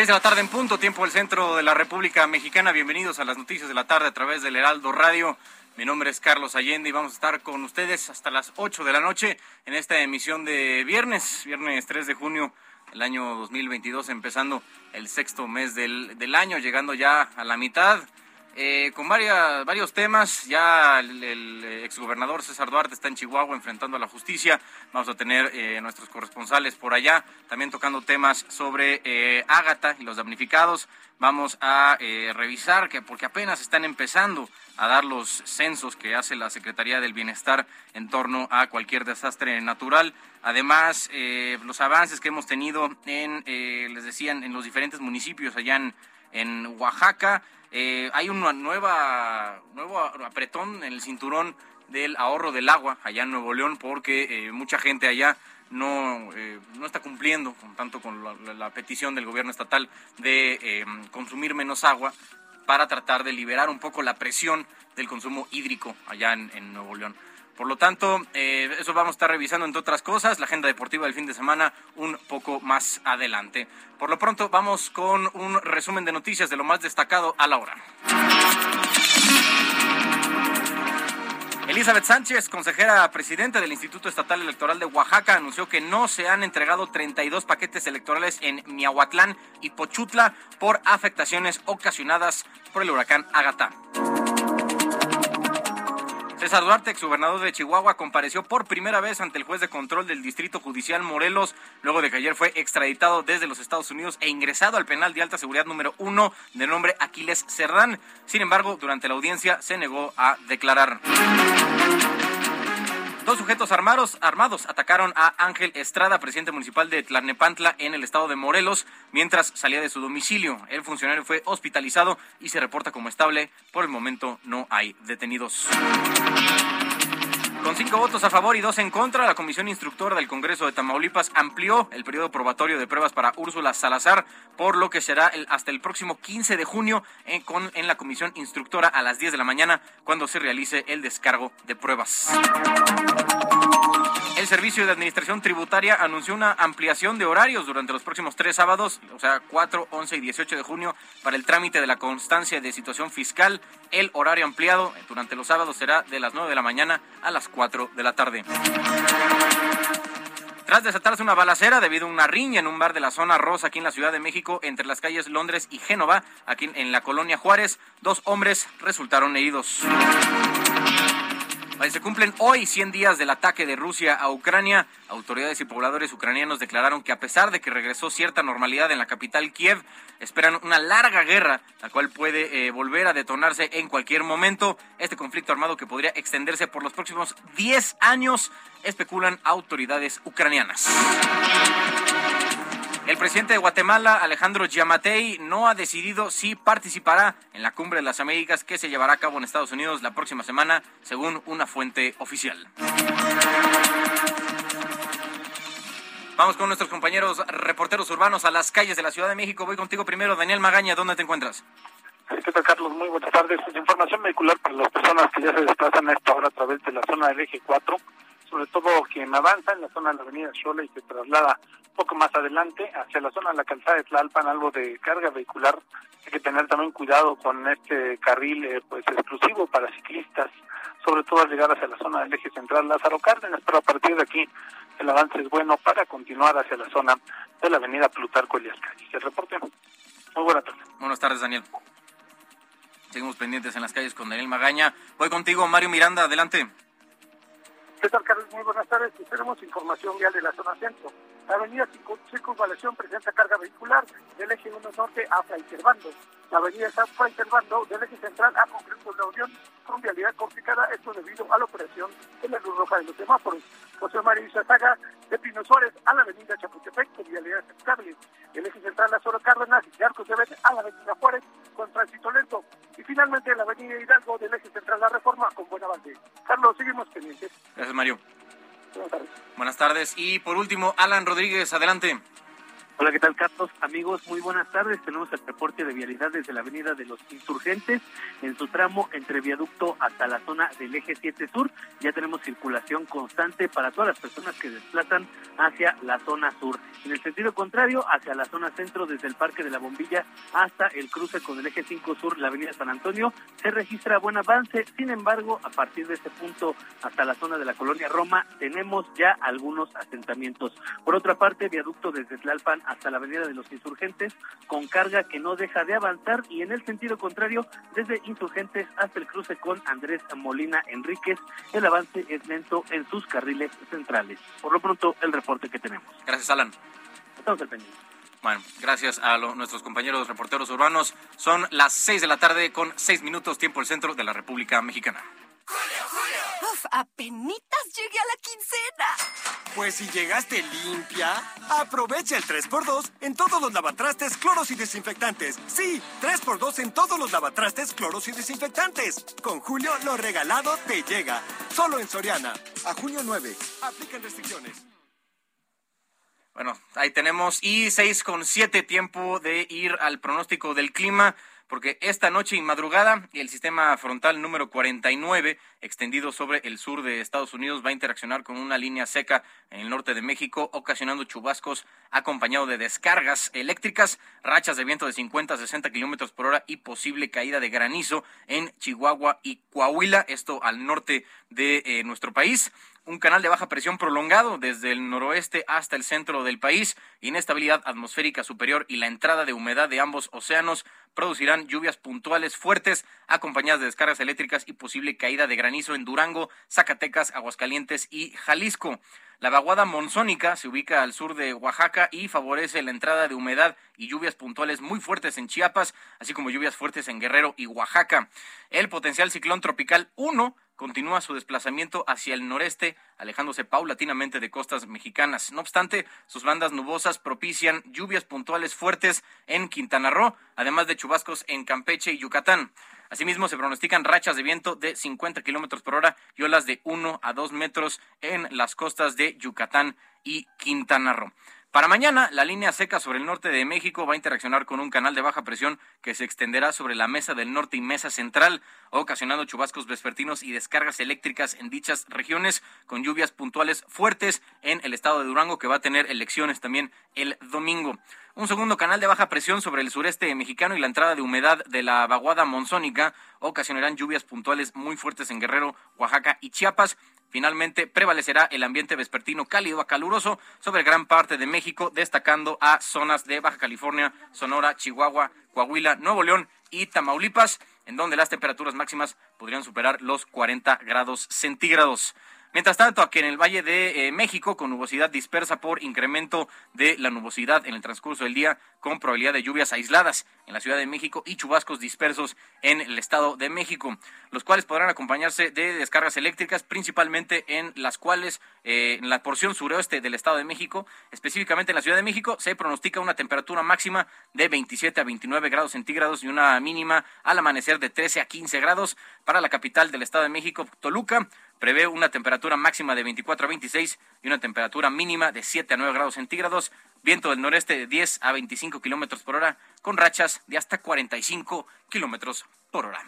Seis de la tarde en punto, tiempo del centro de la República Mexicana. Bienvenidos a las noticias de la tarde a través del Heraldo Radio. Mi nombre es Carlos Allende y vamos a estar con ustedes hasta las 8 de la noche en esta emisión de viernes, viernes 3 de junio del año 2022, empezando el sexto mes del, del año, llegando ya a la mitad. Eh, con varias, varios temas. Ya el, el, exgobernador César Duarte está en Chihuahua enfrentando a la justicia. Vamos a tener eh, nuestros corresponsales por allá, también tocando temas sobre eh, Ágata y los damnificados. Vamos a eh, revisar que porque apenas están empezando a dar los censos que hace la Secretaría del Bienestar en torno a cualquier desastre natural. Además, eh, los avances que hemos tenido en, eh, les decían, en los diferentes municipios allá en, en Oaxaca. Eh, hay una nueva, nuevo apretón en el cinturón del ahorro del agua allá en Nuevo León porque eh, mucha gente allá no, eh, no está cumpliendo con tanto con la, petición del gobierno estatal de eh, consumir menos agua para tratar de liberar un poco la presión del consumo hídrico allá en Nuevo León. Por lo tanto, eh, eso vamos a estar revisando entre otras cosas, la agenda deportiva del fin de semana un poco más adelante. Por lo pronto, vamos con un resumen de noticias de lo más destacado a la hora. Elizabeth Sánchez, consejera presidenta del Instituto Estatal Electoral de Oaxaca, anunció que no se han entregado 32 paquetes electorales en Miahuatlán y Pochutla por afectaciones ocasionadas por el huracán Ágata. César Duarte, exgobernador de Chihuahua, compareció por primera vez ante el juez de control del Distrito Judicial Morelos, luego de que ayer fue extraditado desde los Estados Unidos e ingresado al penal de alta seguridad número uno de nombre Aquiles Cerdán. Sin embargo, durante la audiencia se negó a declarar. Dos sujetos armados, armados atacaron a Ángel Estrada, presidente municipal de Tlalnepantla, en el estado de Morelos, mientras salía de su domicilio. El funcionario fue hospitalizado y se reporta como estable. Por el momento no hay detenidos. Con cinco votos a favor y dos en contra, la Comisión Instructora del Congreso de Tamaulipas amplió el periodo probatorio de pruebas para Úrsula Salazar, por lo que será el, hasta el próximo 15 de junio en, con, en la Comisión Instructora a las 10 de la mañana, cuando se realice el descargo de pruebas. El Servicio de Administración Tributaria anunció una ampliación de horarios durante los próximos tres sábados, o sea, 4, 11 y 18 de junio, para el trámite de la constancia de situación fiscal. El horario ampliado durante los sábados será de las 9 de la mañana a las 4 de la tarde. Tras desatarse una balacera debido a una riña en un bar de la zona rosa aquí en la Ciudad de México, entre las calles Londres y Génova, aquí en la colonia Juárez, dos hombres resultaron heridos. Se cumplen hoy 100 días del ataque de Rusia a Ucrania. Autoridades y pobladores ucranianos declararon que a pesar de que regresó cierta normalidad en la capital Kiev, esperan una larga guerra, la cual puede eh, volver a detonarse en cualquier momento. Este conflicto armado que podría extenderse por los próximos 10 años, especulan autoridades ucranianas. El presidente de Guatemala, Alejandro Yamatei, no ha decidido si participará en la Cumbre de las Américas que se llevará a cabo en Estados Unidos la próxima semana, según una fuente oficial. Vamos con nuestros compañeros reporteros urbanos a las calles de la Ciudad de México. Voy contigo primero, Daniel Magaña, ¿dónde te encuentras? ¿Qué tal, Carlos? Muy buenas tardes. Información vehicular para las personas que ya se desplazan a esta hora a través de la zona del eje 4 sobre todo quien avanza en la zona de la avenida Xola y se traslada poco más adelante hacia la zona de la calzada de Tlalpan, algo de carga vehicular. Hay que tener también cuidado con este carril eh, pues exclusivo para ciclistas, sobre todo al llegar hacia la zona del eje central Lázaro Cárdenas, pero a partir de aquí el avance es bueno para continuar hacia la zona de la avenida Plutarco Elias Calles. El reporte. Muy buenas tardes. Buenas tardes, Daniel. Seguimos pendientes en las calles con Daniel Magaña. Voy contigo, Mario Miranda, adelante. ¿Qué tal, Carlos? Muy buenas tardes. Tenemos información vial de la zona centro. La avenida Circunvalación presenta carga vehicular del eje 1 norte a Fray Servando. La avenida San Fray Servando del eje central a Congreso de la Unión con vialidad complicada, esto debido a la operación de la luz roja de los semáforos. José María Izazaga de Pino Suárez a la avenida Chapultepec con vialidad aceptable. El eje central a Soro Cárdenas y Arcos de Vete a la avenida Juárez con tránsito lento. Y finalmente la avenida Hidalgo del eje central La Reforma con buen avance. Carlos, seguimos pendientes. Gracias, Mario. Buenas tardes. Y por último, Alan Rodríguez, adelante. Hola, ¿qué tal, Carlos? Amigos, muy buenas tardes. Tenemos el reporte de vialidad desde la Avenida de los Insurgentes, en su tramo entre viaducto hasta la zona del eje 7 sur. Ya tenemos circulación constante para todas las personas que desplazan hacia la zona sur. En el sentido contrario, hacia la zona centro, desde el Parque de la Bombilla hasta el cruce con el eje 5 sur, la Avenida San Antonio, se registra buen avance. Sin embargo, a partir de este punto hasta la zona de la colonia Roma, tenemos ya algunos asentamientos. Por otra parte, viaducto desde Tlalpan hasta la Avenida de los Insurgentes, con carga que no deja de avanzar y en el sentido contrario, desde Insurgentes hasta el cruce con Andrés Molina Enríquez, el avance es lento en sus carriles centrales. Por lo pronto, el reporte que tenemos. Gracias, Alan. Estamos al pendiente. Bueno, gracias a lo- nuestros compañeros reporteros urbanos. Son las 6 de la tarde con 6 minutos tiempo el centro de la República Mexicana. Uf, apenitas llegué a la quincena. Pues si llegaste limpia, aprovecha el 3x2 en todos los lavatrastes, cloros y desinfectantes. Sí, 3x2 en todos los lavatrastes, cloros y desinfectantes. Con Julio, lo regalado te llega. Solo en Soriana. A junio 9. Aplican restricciones. Bueno, ahí tenemos. Y 6 con 7 tiempo de ir al pronóstico del clima. Porque esta noche y madrugada el sistema frontal número 49, extendido sobre el sur de Estados Unidos, va a interaccionar con una línea seca en el norte de México, ocasionando chubascos acompañado de descargas eléctricas, rachas de viento de 50 a 60 kilómetros por hora y posible caída de granizo en Chihuahua y Coahuila, esto al norte de eh, nuestro país un canal de baja presión prolongado desde el noroeste hasta el centro del país, inestabilidad atmosférica superior y la entrada de humedad de ambos océanos producirán lluvias puntuales fuertes acompañadas de descargas eléctricas y posible caída de granizo en Durango, Zacatecas, Aguascalientes y Jalisco. La vaguada monzónica se ubica al sur de Oaxaca y favorece la entrada de humedad y lluvias puntuales muy fuertes en Chiapas, así como lluvias fuertes en Guerrero y Oaxaca. El potencial ciclón tropical 1 continúa su desplazamiento hacia el noreste, alejándose paulatinamente de costas mexicanas. No obstante, sus bandas nubosas propician lluvias puntuales fuertes en Quintana Roo, además de chubascos en Campeche y Yucatán. Asimismo, se pronostican rachas de viento de 50 kilómetros por hora y olas de 1 a 2 metros en las costas de Yucatán y Quintana Roo. Para mañana, la línea seca sobre el norte de México va a interaccionar con un canal de baja presión que se extenderá sobre la mesa del norte y mesa central, ocasionando chubascos vespertinos y descargas eléctricas en dichas regiones, con lluvias puntuales fuertes en el estado de Durango, que va a tener elecciones también el domingo. Un segundo canal de baja presión sobre el sureste mexicano y la entrada de humedad de la vaguada monzónica ocasionarán lluvias puntuales muy fuertes en Guerrero, Oaxaca y Chiapas. Finalmente prevalecerá el ambiente vespertino cálido a caluroso sobre gran parte de México, destacando a zonas de Baja California, Sonora, Chihuahua, Coahuila, Nuevo León y Tamaulipas, en donde las temperaturas máximas podrían superar los 40 grados centígrados. Mientras tanto, aquí en el Valle de eh, México, con nubosidad dispersa por incremento de la nubosidad en el transcurso del día, con probabilidad de lluvias aisladas en la Ciudad de México y chubascos dispersos en el Estado de México, los cuales podrán acompañarse de descargas eléctricas, principalmente en las cuales, eh, en la porción suroeste del Estado de México, específicamente en la Ciudad de México, se pronostica una temperatura máxima de 27 a 29 grados centígrados y una mínima al amanecer de 13 a 15 grados. Para la capital del Estado de México, Toluca prevé una temperatura máxima de 24 a 26 y una temperatura mínima de 7 a 9 grados centígrados, viento del noreste de 10 a 25 kilómetros por hora, con rachas de hasta 45 kilómetros por hora.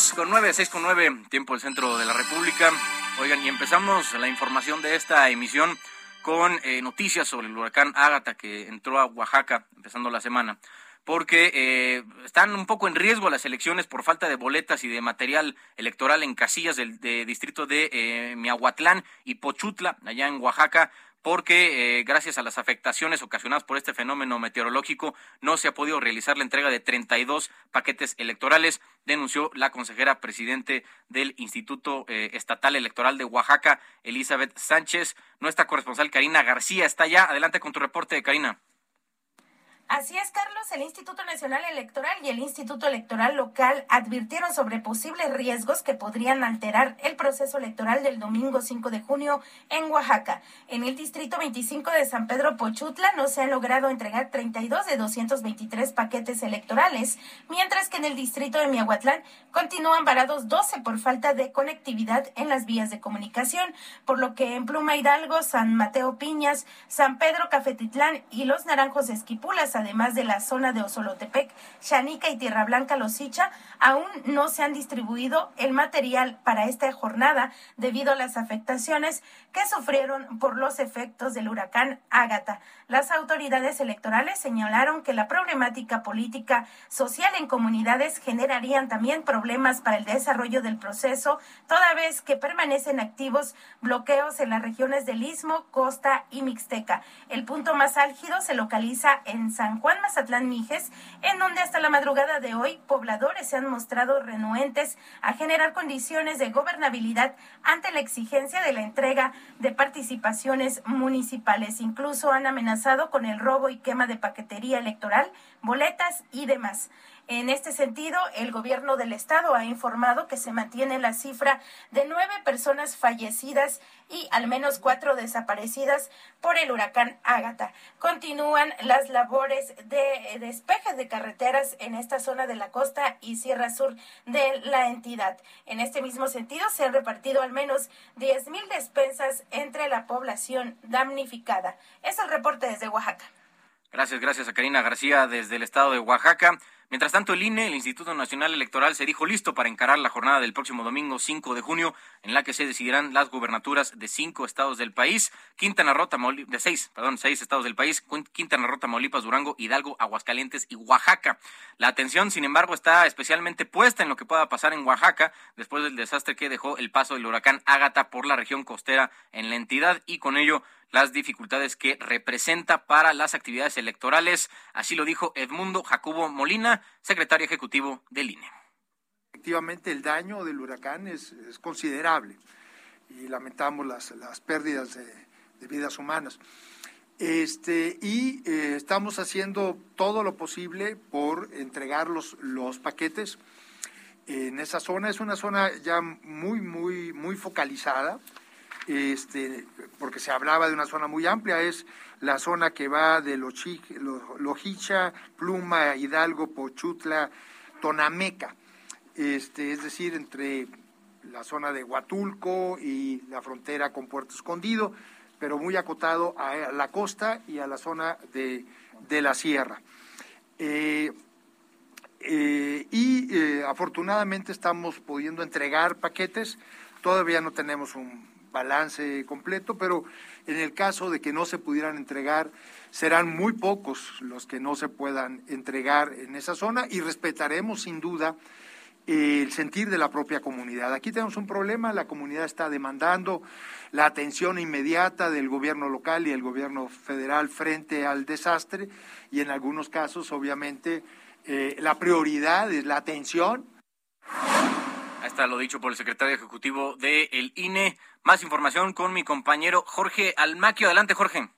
Seis con nueve, seis con nueve, tiempo del centro de la República. Oigan, y empezamos la información de esta emisión con eh, noticias sobre el huracán Ágata que entró a Oaxaca empezando la semana porque eh, están un poco en riesgo las elecciones por falta de boletas y de material electoral en casillas del distrito de eh, Miahuatlán y Pochutla, allá en Oaxaca porque eh, gracias a las afectaciones ocasionadas por este fenómeno meteorológico no se ha podido realizar la entrega de 32 paquetes electorales, denunció la consejera presidente del Instituto eh, Estatal Electoral de Oaxaca, Elizabeth Sánchez. Nuestra corresponsal Karina García está allá. Adelante con tu reporte, Karina. Así es, Carlos. El Instituto Nacional Electoral y el Instituto Electoral Local advirtieron sobre posibles riesgos que podrían alterar el proceso electoral del domingo 5 de junio en Oaxaca. En el distrito 25 de San Pedro Pochutla no se han logrado entregar 32 de 223 paquetes electorales, mientras que en el distrito de Miahuatlán continúan varados 12 por falta de conectividad en las vías de comunicación, por lo que en Pluma Hidalgo, San Mateo Piñas, San Pedro Cafetitlán y Los Naranjos Esquipulas además de la zona de Osolotepec, Chanica y Tierra Blanca Losicha, aún no se han distribuido el material para esta jornada debido a las afectaciones que sufrieron por los efectos del huracán Ágata. Las autoridades electorales señalaron que la problemática política social en comunidades generarían también problemas para el desarrollo del proceso, toda vez que permanecen activos bloqueos en las regiones del Istmo, Costa y Mixteca. El punto más álgido se localiza en San Juan Mazatlán Mijes, en donde hasta la madrugada de hoy pobladores se han mostrado renuentes a generar condiciones de gobernabilidad ante la exigencia de la entrega de participaciones municipales. Incluso han amenazado con el robo y quema de paquetería electoral, boletas y demás. En este sentido, el gobierno del estado ha informado que se mantiene la cifra de nueve personas fallecidas y al menos cuatro desaparecidas por el huracán Ágata. Continúan las labores de despeje de carreteras en esta zona de la costa y Sierra Sur de la entidad. En este mismo sentido, se han repartido al menos diez mil despensas entre la población damnificada. Es el reporte desde Oaxaca. Gracias, gracias a Karina García desde el estado de Oaxaca. Mientras tanto, el INE, el Instituto Nacional Electoral, se dijo listo para encarar la jornada del próximo domingo 5 de junio, en la que se decidirán las gubernaturas de cinco estados del país, Quintana Roo, de seis, perdón, seis estados del país, Quintana Roo, Tamaulipas, Durango, Hidalgo, Aguascalientes y Oaxaca. La atención, sin embargo, está especialmente puesta en lo que pueda pasar en Oaxaca después del desastre que dejó el paso del huracán Ágata por la región costera en la entidad y con ello las dificultades que representa para las actividades electorales. Así lo dijo Edmundo Jacobo Molina, secretario ejecutivo del INE. Efectivamente, el daño del huracán es, considerable y lamentamos las, las pérdidas de, vidas humanas. Este, y eh, estamos haciendo todo lo posible por entregar los, los paquetes en esa zona. Es una zona ya muy, muy, muy focalizada este, porque se hablaba de una zona muy amplia, es la zona que va de Lojicha, Pluma, Hidalgo, Pochutla, Tonameca, este, es decir, entre la zona de Huatulco y la frontera con Puerto Escondido, pero muy acotado a la costa y a la zona de, la sierra. Eh, eh, y eh, afortunadamente estamos pudiendo entregar paquetes. Todavía no tenemos un balance completo, pero en el caso de que no se pudieran entregar, serán muy pocos los que no se puedan entregar en esa zona y respetaremos sin duda el sentir de la propia comunidad. Aquí tenemos un problema, la comunidad está demandando la atención inmediata del gobierno local y el gobierno federal frente al desastre y en algunos casos, obviamente, eh, la prioridad es la atención Ahí está lo dicho por el secretario ejecutivo del INE. Más información con mi compañero Jorge Almaquio. Adelante, Jorge.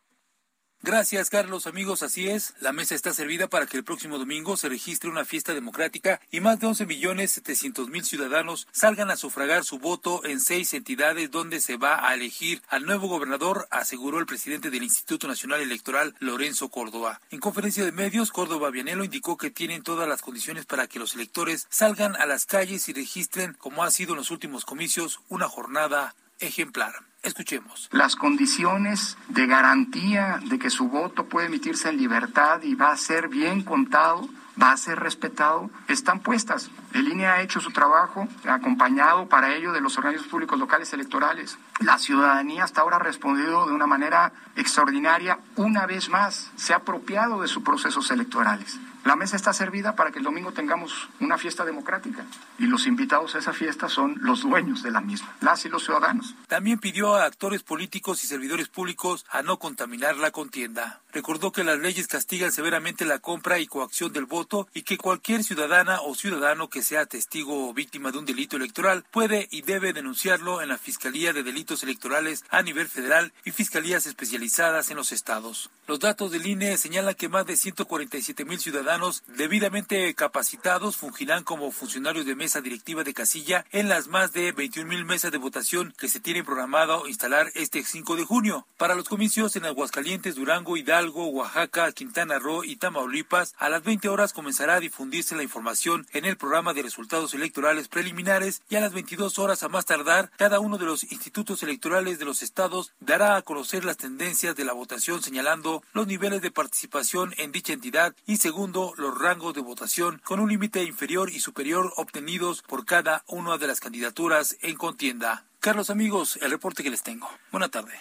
Gracias, Carlos. Amigos, así es. La mesa está servida para que el próximo domingo se registre una fiesta democrática y más de 11 millones 700 mil ciudadanos salgan a sufragar su voto en seis entidades donde se va a elegir al nuevo gobernador, aseguró el presidente del Instituto Nacional Electoral, Lorenzo Córdoba. En conferencia de medios, Córdoba Vianelo indicó que tienen todas las condiciones para que los electores salgan a las calles y registren, como ha sido en los últimos comicios, una jornada ejemplar. Escuchemos. Las condiciones de garantía de que su voto puede emitirse en libertad y va a ser bien contado va a ser respetado, están puestas. El INE ha hecho su trabajo, acompañado para ello de los organismos públicos locales electorales. La ciudadanía hasta ahora ha respondido de una manera extraordinaria, una vez más, se ha apropiado de sus procesos electorales. La mesa está servida para que el domingo tengamos una fiesta democrática y los invitados a esa fiesta son los dueños de la misma, las y los ciudadanos. También pidió a actores políticos y servidores públicos a no contaminar la contienda. Recordó que las leyes castigan severamente la compra y coacción del voto y que cualquier ciudadana o ciudadano que sea testigo o víctima de un delito electoral puede y debe denunciarlo en la Fiscalía de Delitos Electorales a nivel federal y fiscalías especializadas en los estados. Los datos del INE señalan que más de 147 mil ciudadanos debidamente capacitados fungirán como funcionarios de mesa directiva de casilla en las más de 21 mil mesas de votación que se tienen programado instalar este 5 de junio. Para los comicios en Aguascalientes, Durango, Hidalgo, Oaxaca, Quintana Roo y Tamaulipas, a las 20 horas comenzará a difundirse la información en el programa de resultados electorales preliminares y a las 22 horas a más tardar, cada uno de los institutos electorales de los estados dará a conocer las tendencias de la votación señalando los niveles de participación en dicha entidad y segundo los rangos de votación con un límite inferior y superior obtenidos por cada una de las candidaturas en contienda. Carlos amigos, el reporte que les tengo. Buena tarde.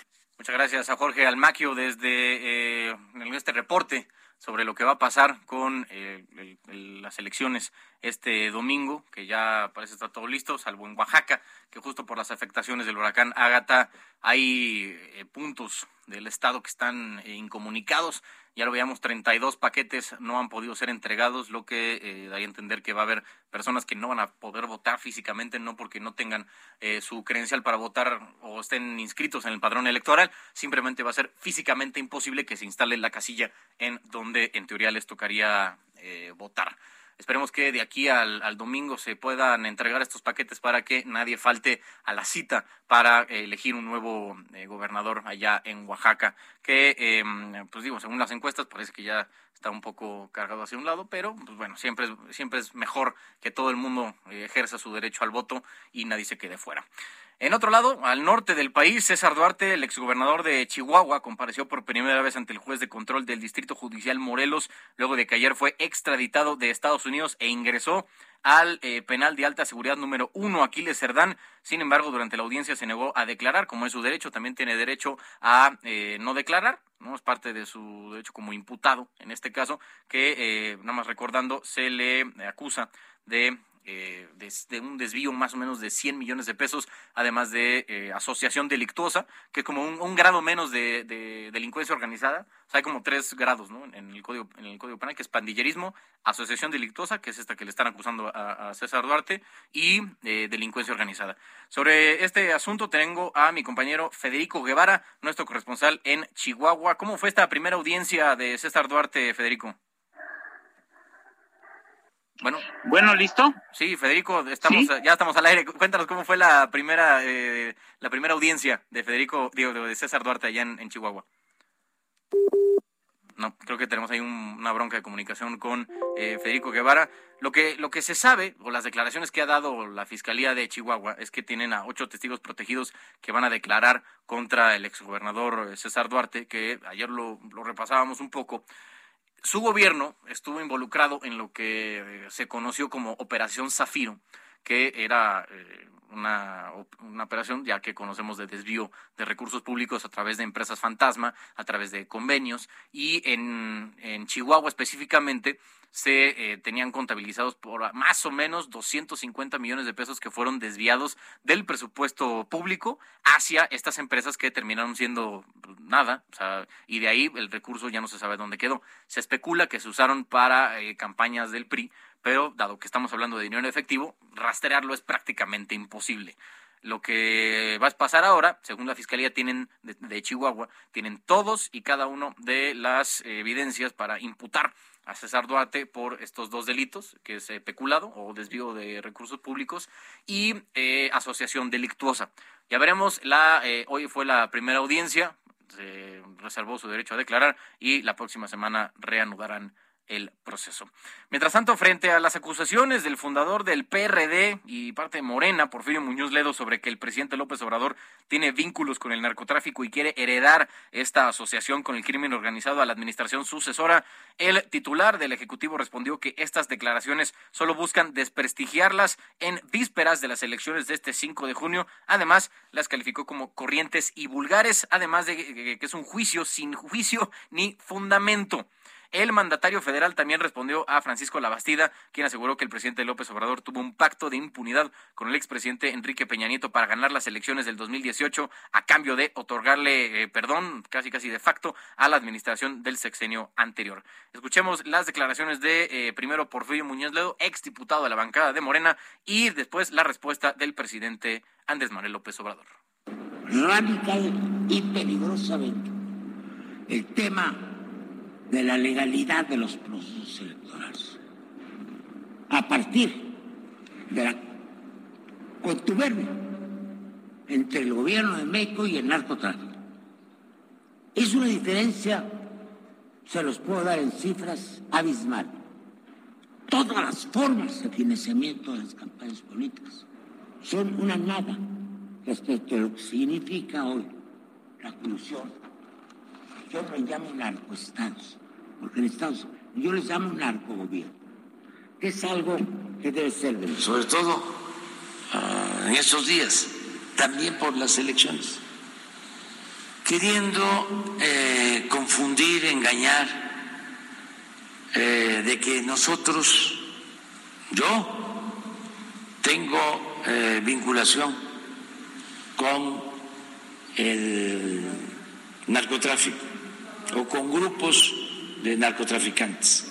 Muchas gracias a Jorge Almaquio desde eh, este reporte sobre lo que va a pasar con eh, las elecciones este domingo, que ya parece estar todo listo, salvo en Oaxaca, que justo por las afectaciones del huracán Ágata hay eh, puntos del estado que están incomunicados ya lo veíamos, 32 paquetes no han podido ser entregados, lo que eh, da a entender que va a haber personas que no van a poder votar físicamente, no porque no tengan eh, su credencial para votar o estén inscritos en el padrón electoral, simplemente va a ser físicamente imposible que se instale la casilla en donde en teoría les tocaría eh, votar. Esperemos que de aquí al, domingo se puedan entregar estos paquetes para que nadie falte a la cita para elegir un nuevo eh, gobernador allá en Oaxaca, que, em, pues digo, según las encuestas parece que ya está un poco cargado hacia un lado, pero pues bueno, siempre es, siempre es mejor que todo el mundo eh, ejerza su derecho al voto y nadie se quede fuera. En otro lado, al norte del país, César Duarte, el exgobernador de Chihuahua, compareció por primera vez ante el juez de control del Distrito Judicial Morelos, luego de que ayer fue extraditado de Estados Unidos e ingresó al eh, penal de alta seguridad número uno, Aquiles Cerdán. Sin embargo, durante la audiencia se negó a declarar, como es su derecho, también tiene derecho a eh, no declarar, no es parte de su derecho como imputado, en este caso, que, eh, nada más recordando, se le acusa de eh, de, un desvío más o menos de 100 millones de pesos, además de eh, asociación delictuosa, que es como un, grado menos de, delincuencia organizada. O sea, hay como tres grados ¿no? en, el código, en el Código Penal, que es pandillerismo, asociación delictuosa, que es esta que le están acusando a, César Duarte, y eh, delincuencia organizada. Sobre este asunto tengo a mi compañero Federico Guevara, nuestro corresponsal en Chihuahua. ¿Cómo fue esta primera audiencia de César Duarte, Federico? Bueno, bueno, listo. Sí, Federico, estamos ya estamos al aire. Cuéntanos cómo fue la primera eh, la primera audiencia de Federico, digo, de César Duarte allá en, Chihuahua. No, creo que tenemos ahí una bronca de comunicación con eh, Federico Guevara. Lo que, lo que se sabe, o las declaraciones que ha dado la Fiscalía de Chihuahua, es que tienen a ocho testigos protegidos que van a declarar contra el exgobernador eh, César Duarte, que ayer lo, lo repasábamos un poco su gobierno estuvo involucrado en lo que eh, se conoció como Operación Zafiro, que era eh, una, operación ya que conocemos de desvío de recursos públicos a través de empresas fantasma, a través de convenios, y en, en Chihuahua específicamente se eh, tenían contabilizados por más o menos 250 millones de pesos que fueron desviados del presupuesto público hacia estas empresas que terminaron siendo pues, nada, o sea, y de ahí el recurso ya no se sabe dónde quedó. Se especula que se usaron para eh, campañas del PRI, pero dado que estamos hablando de dinero en efectivo, rastrearlo es prácticamente imposible. Lo que va a pasar ahora, según la Fiscalía tienen de Chihuahua, tienen todos y cada uno de las evidencias para imputar a César Duarte por estos dos delitos, que es eh, peculado o desvío de recursos públicos y eh, asociación delictuosa. Ya veremos, la, eh, hoy fue la primera audiencia, se reservó su derecho a declarar y la próxima semana reanudarán el proceso. Mientras tanto, frente a las acusaciones del fundador del PRD y parte de Morena, Porfirio Muñoz Ledo, sobre que el presidente López Obrador tiene vínculos con el narcotráfico y quiere heredar esta asociación con el crimen organizado a la administración sucesora, el titular del Ejecutivo respondió que estas declaraciones solo buscan desprestigiarlas en vísperas de las elecciones de este 5 de junio. Además, las calificó como corrientes y vulgares, además de que es un juicio sin juicio ni fundamento. El mandatario federal también respondió a Francisco Labastida, quien aseguró que el presidente López Obrador tuvo un pacto de impunidad con el expresidente Enrique Peña Nieto para ganar las elecciones del 2018 a cambio de otorgarle eh, perdón, casi casi de facto, a la administración del sexenio anterior. Escuchemos las declaraciones de eh, primero Porfirio Muñoz Ledo, exdiputado de la bancada de Morena, y después la respuesta del presidente Andrés Manuel López Obrador. Radical y peligrosamente el tema de la legalidad de los procesos electorales. A partir de la contubernio entre el gobierno de México y el narcotráfico. Es una diferencia, se los puedo dar en cifras abismal. Todas las formas de financiamiento de las campañas políticas son una nada respecto a lo que significa hoy la corrupción. Yo lo llamo narcoestados porque en Estados Unidos yo les llamo narcogobierno, que es algo que debe ser de Sobre todo uh, en estos días, también por las elecciones, queriendo eh, confundir, engañar, eh, de que nosotros, yo, tengo eh, vinculación con el narcotráfico o con grupos de narcotraficantes.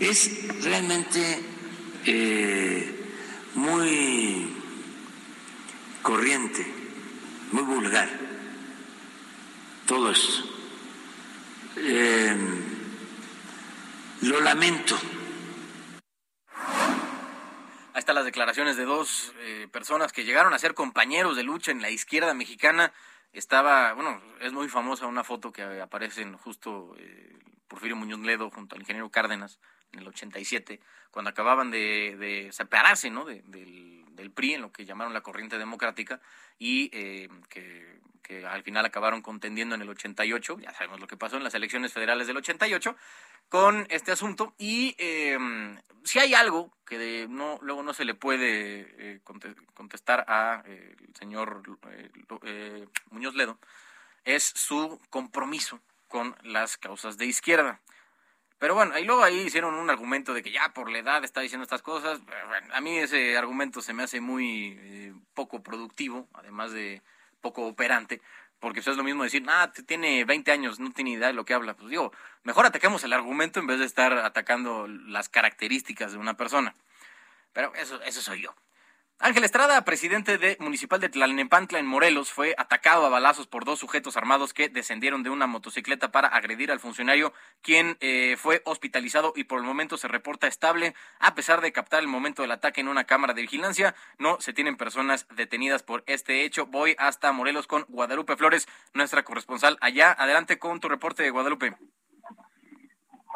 Es realmente eh, muy corriente, muy vulgar todo esto. Eh, lo lamento. Ahí están las declaraciones de dos eh, personas que llegaron a ser compañeros de lucha en la izquierda mexicana. Estaba, bueno, es muy famosa una foto que aparece justo eh, Porfirio Muñoz Ledo junto al ingeniero Cárdenas en el 87, cuando acababan de, separarse ¿no? del, del, PRI en lo que llamaron la corriente democrática y eh, que, al final acabaron contendiendo en el 88, ya sabemos lo que pasó en las elecciones federales del 88, con este asunto y eh, si hay algo que no luego no se le puede eh, contestar a el señor Muñoz Ledo es su compromiso con las causas de izquierda. Pero bueno, y luego ahí hicieron un argumento de que ya por la edad está diciendo estas cosas. a mí ese argumento se me hace muy eh, poco productivo, además de poco operante, porque eso es lo mismo decir, ah, tiene 20 años, no tiene idea de lo que habla. Pues digo, mejor atacamos el argumento en vez de estar atacando las características de una persona. Pero eso, eso soy yo. Ángel Estrada, presidente de, municipal de Tlalnepantla en Morelos, fue atacado a balazos por dos sujetos armados que descendieron de una motocicleta para agredir al funcionario, quien eh, fue hospitalizado y por el momento se reporta estable. A pesar de captar el momento del ataque en una cámara de vigilancia, no se tienen personas detenidas por este hecho. Voy hasta Morelos con Guadalupe Flores, nuestra corresponsal allá. Adelante con tu reporte de Guadalupe.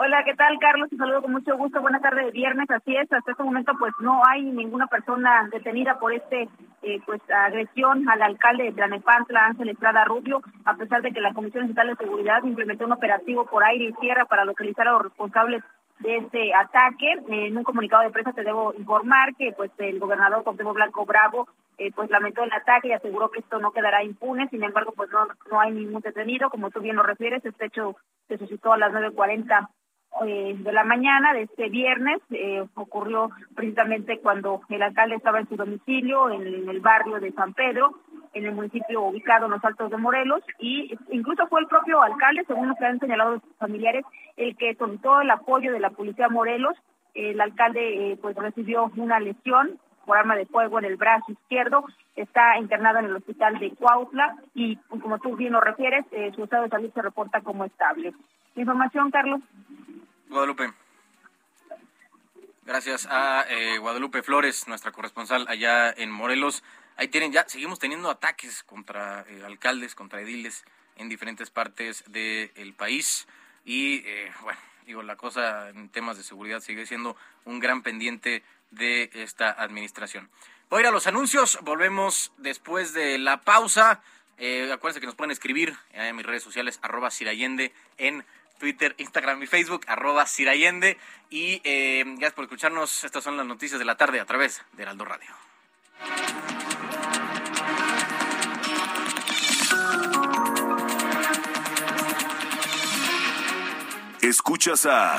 Hola, ¿qué tal, Carlos? Te saludo con mucho gusto. Buenas tardes de viernes. Así es, hasta este momento pues no hay ninguna persona detenida por este eh, pues agresión al alcalde de Tlanepantla, Ángel Estrada Rubio, a pesar de que la Comisión Estatal de Seguridad implementó un operativo por aire y tierra para localizar a los responsables de este ataque. En un comunicado de prensa te debo informar que pues el gobernador Cuauhtémoc Blanco Bravo eh, pues lamentó el ataque y aseguró que esto no quedará impune. Sin embargo, pues no, no hay ningún detenido. Como tú bien lo refieres, este hecho se suscitó a las 9.40 eh, de la mañana de este viernes eh, ocurrió precisamente cuando el alcalde estaba en su domicilio en, el barrio de San Pedro, en el municipio ubicado en los Altos de Morelos, y incluso fue el propio alcalde, según lo que han señalado sus familiares, el que solicitó el apoyo de la policía Morelos. El alcalde eh, pues recibió una lesión por arma de fuego en el brazo izquierdo, está internado en el hospital de Cuautla y como tú bien lo refieres, su estado de salud se reporta como estable. Información, Carlos. Guadalupe. Gracias a eh, Guadalupe Flores, nuestra corresponsal allá en Morelos. Ahí tienen ya, seguimos teniendo ataques contra eh, alcaldes, contra ediles en diferentes partes del país. Y eh, bueno, digo, la cosa en temas de seguridad sigue siendo un gran pendiente de esta administración. Voy a ir a los anuncios, volvemos después de la pausa. Eh, acuérdense que nos pueden escribir en mis redes sociales, arroba Sirayende en Twitter, Instagram y Facebook, arroba Sirayende. Y eh, gracias por escucharnos. Estas son las noticias de la tarde a través de Heraldo Radio. Escuchas a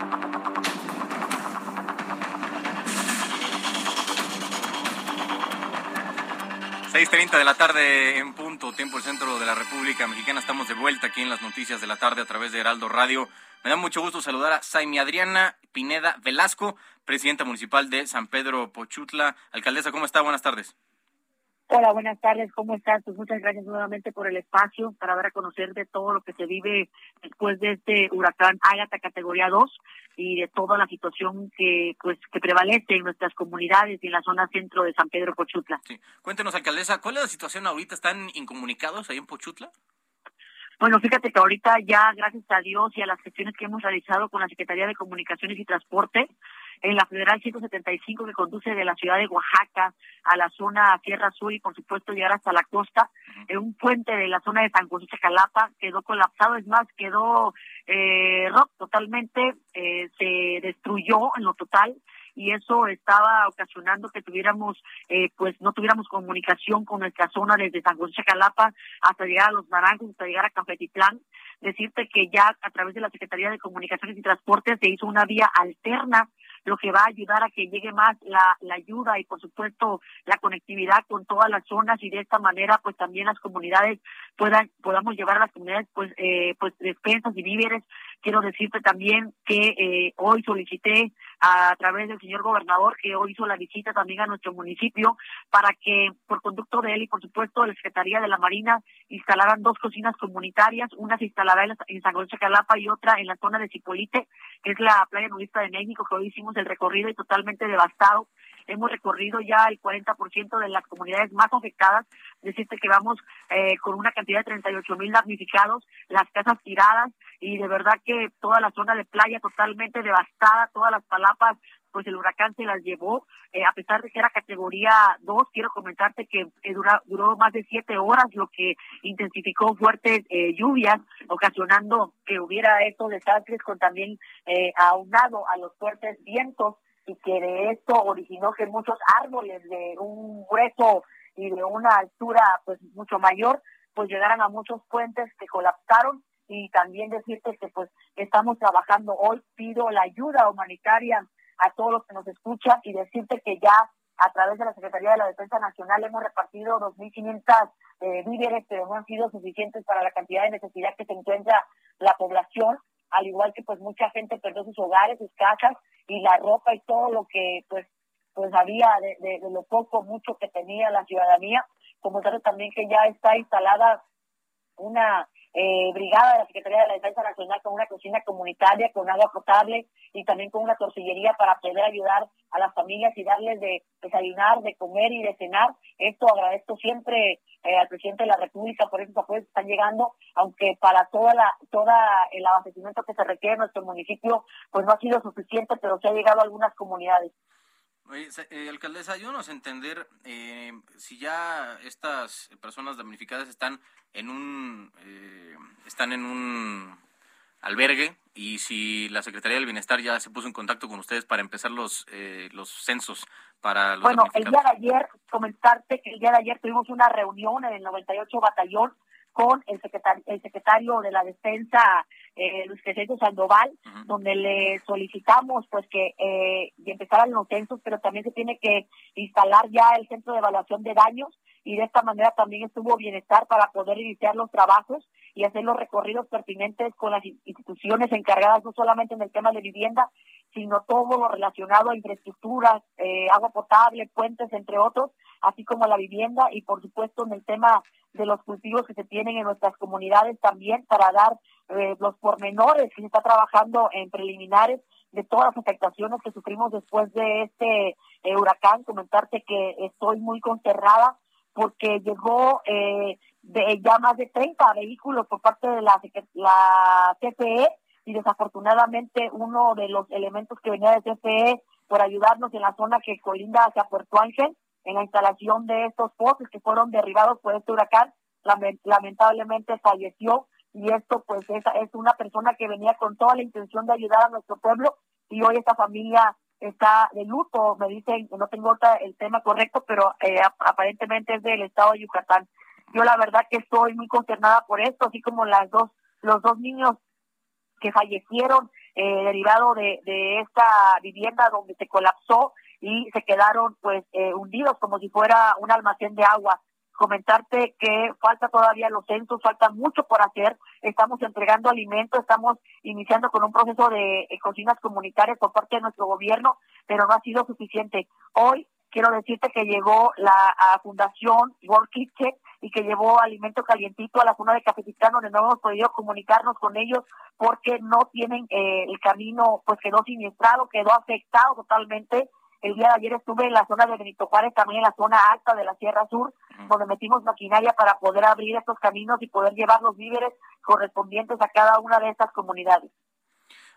Seis treinta de la tarde en punto, tiempo el centro de la República Mexicana. Estamos de vuelta aquí en las noticias de la tarde a través de Heraldo Radio. Me da mucho gusto saludar a Saimi Adriana Pineda Velasco, presidenta municipal de San Pedro Pochutla. Alcaldesa, ¿cómo está? Buenas tardes. Hola, buenas tardes, ¿cómo estás? Pues muchas gracias nuevamente por el espacio para dar a conocer de todo lo que se vive después de este huracán Ágata categoría 2 y de toda la situación que pues que prevalece en nuestras comunidades y en la zona centro de San Pedro Pochutla. Sí. Cuéntenos, alcaldesa, ¿cuál es la situación ahorita? ¿Están incomunicados ahí en Pochutla? Bueno, fíjate que ahorita ya, gracias a Dios y a las gestiones que hemos realizado con la Secretaría de Comunicaciones y Transporte, en la Federal 175 que conduce de la ciudad de Oaxaca a la zona Sierra Sur y por supuesto llegar hasta la costa. en un puente de la zona de San José Chacalapa quedó colapsado, es más, quedó eh, rock totalmente, eh, se destruyó en lo total y eso estaba ocasionando que tuviéramos, eh, pues no tuviéramos comunicación con nuestra zona desde San José Chacalapa hasta llegar a Los Naranjos, hasta llegar a Cafetitlán. Decirte que ya a través de la Secretaría de Comunicaciones y Transportes se hizo una vía alterna lo que va a ayudar a que llegue más la, la ayuda y por supuesto la conectividad con todas las zonas y de esta manera pues también las comunidades puedan podamos llevar a las comunidades pues eh, pues despensas y víveres quiero decirte también que eh, hoy solicité a, través del señor gobernador que hoy hizo la visita también a nuestro municipio para que por conducto de él y por supuesto de la Secretaría de la Marina instalaran dos cocinas comunitarias, una se instalará en, San José Calapa y otra en la zona de Cipolite, que es la playa nudista de México, que hoy hicimos el recorrido y totalmente devastado. Hemos recorrido ya el 40% de las comunidades más afectadas. Decirte que vamos eh, con una cantidad de 38 mil damnificados, las casas tiradas y de verdad que toda la zona de playa totalmente devastada, todas las palapas pues el huracán se las llevó, eh, a pesar de que era categoría 2, quiero comentarte que eh, duró más de siete horas, lo que intensificó fuertes eh, lluvias, ocasionando que hubiera estos desastres con también aunado a los fuertes vientos y que de esto originó que muchos árboles de un grueso y de una altura pues mucho mayor pues llegaran a muchos puentes que colapsaron. Y también decirte que pues estamos trabajando hoy. Pido la ayuda humanitaria a todos los que nos escuchan y decirte que ya a través de la Secretaría de la Defensa Nacional hemos repartido 2.500 eh, víveres, pero no han sido suficientes para la cantidad de necesidad que se encuentra la población, al igual que pues mucha gente perdió sus hogares, sus casas y la ropa y todo lo que pues pues había de, de, lo poco, mucho que tenía la ciudadanía, como tal también que ya está instalada una eh, brigada de la Secretaría de la Defensa Nacional con una cocina comunitaria, con agua potable y también con una torcillería para poder ayudar a las familias y darles de desayunar, de comer y de cenar. Esto agradezco siempre eh, al presidente de la República por esos apoyos que están llegando, aunque para toda la toda el abastecimiento que se requiere en nuestro municipio pues no ha sido suficiente, pero se ha llegado a algunas comunidades. Oye, eh, alcaldesa, ayúdanos a entender eh, si ya estas personas damnificadas están en un eh, están en un albergue y si la Secretaría del Bienestar ya se puso en contacto con ustedes para empezar los eh, los censos para los Bueno, el día de ayer comentarte que el día de ayer tuvimos una reunión en el 98 batallón con el secretario, el secretario de la Defensa, eh, Luis Crescencio Sandoval, donde le solicitamos pues que eh, empezaran los censos, pero también se tiene que instalar ya el centro de evaluación de daños y de esta manera también estuvo bienestar para poder iniciar los trabajos y hacer los recorridos pertinentes con las instituciones encargadas no solamente en el tema de vivienda, sino todo lo relacionado a infraestructuras, eh, agua potable, puentes, entre otros, así como la vivienda y por supuesto en el tema de los cultivos que se tienen en nuestras comunidades también para dar eh, los pormenores que se está trabajando en preliminares de todas las afectaciones que sufrimos después de este eh, huracán. Comentarte que estoy muy consternada porque llegó eh, de ya más de 30 vehículos por parte de la, la CFE y desafortunadamente uno de los elementos que venía de CFE por ayudarnos en la zona que colinda hacia Puerto Ángel en la instalación de estos postes que fueron derribados por este huracán, lamentablemente falleció y esto pues es, es una persona que venía con toda la intención de ayudar a nuestro pueblo y hoy esta familia está de luto, me dicen, no tengo el tema correcto, pero eh, aparentemente es del estado de Yucatán. Yo la verdad que estoy muy consternada por esto, así como las dos, los dos niños que fallecieron eh, derivado de, de esta vivienda donde se colapsó y se quedaron pues eh, hundidos como si fuera un almacén de agua comentarte que falta todavía los censos, falta mucho por hacer, estamos entregando alimentos, estamos iniciando con un proceso de eh, cocinas comunitarias por parte de nuestro gobierno, pero no ha sido suficiente. Hoy quiero decirte que llegó la Fundación World Kitchen y que llevó alimento calientito a la zona de Cafetitán, donde no hemos podido comunicarnos con ellos porque no tienen eh, el camino, pues quedó siniestrado, quedó afectado totalmente el día de ayer estuve en la zona de Benito Juárez, también en la zona alta de la Sierra Sur, donde metimos maquinaria para poder abrir estos caminos y poder llevar los víveres correspondientes a cada una de estas comunidades.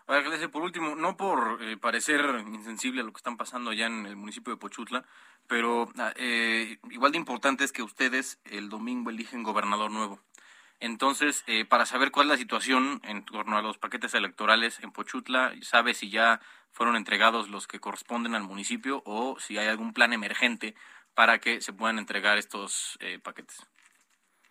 Ahora, por último, no por eh, parecer insensible a lo que están pasando allá en el municipio de Pochutla, pero ah, eh, igual de importante es que ustedes el domingo eligen gobernador nuevo. Entonces, eh, para saber cuál es la situación en torno a los paquetes electorales en Pochutla, sabe si ya fueron entregados los que corresponden al municipio o si hay algún plan emergente para que se puedan entregar estos eh, paquetes.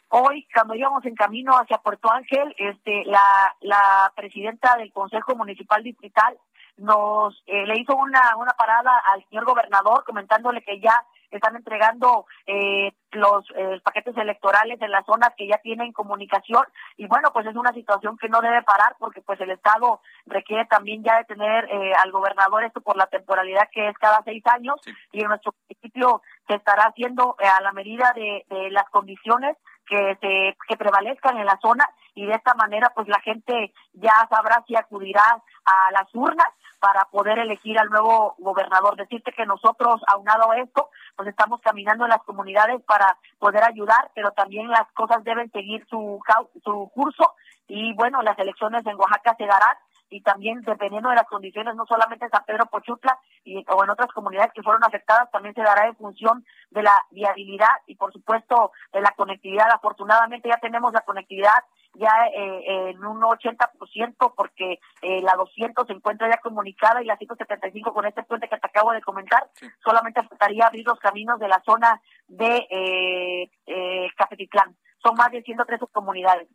Hoy, cuando íbamos en camino hacia Puerto Ángel, este, la, la presidenta del Consejo Municipal Distrital nos eh, le hizo una, una parada al señor gobernador comentándole que ya están entregando eh, los eh, paquetes electorales en las zonas que ya tienen comunicación. Y bueno pues es una situación que no debe parar porque pues el estado requiere también ya de tener eh, al gobernador esto por la temporalidad que es cada seis años. Y en nuestro municipio se estará haciendo a la medida de, de las condiciones que se que prevalezcan en la zona y de esta manera pues la gente ya sabrá si acudirá a las urnas para poder elegir al nuevo gobernador. Decirte que nosotros, aunado a esto, pues estamos caminando en las comunidades para poder ayudar, pero también las cosas deben seguir su, su curso y bueno, las elecciones en Oaxaca se darán y también dependiendo de las condiciones, no solamente en San Pedro Pochutla y, o en otras comunidades que fueron afectadas, también se dará en función de la viabilidad y por supuesto de la conectividad. Afortunadamente ya tenemos la conectividad ya eh, en un 80% porque eh, la 200 se encuentra ya comunicada y la 175 con este puente que te acabo de comentar, solamente faltaría abrir los caminos de la zona de eh, eh, Cafetitlán. Son más de 113 comunidades.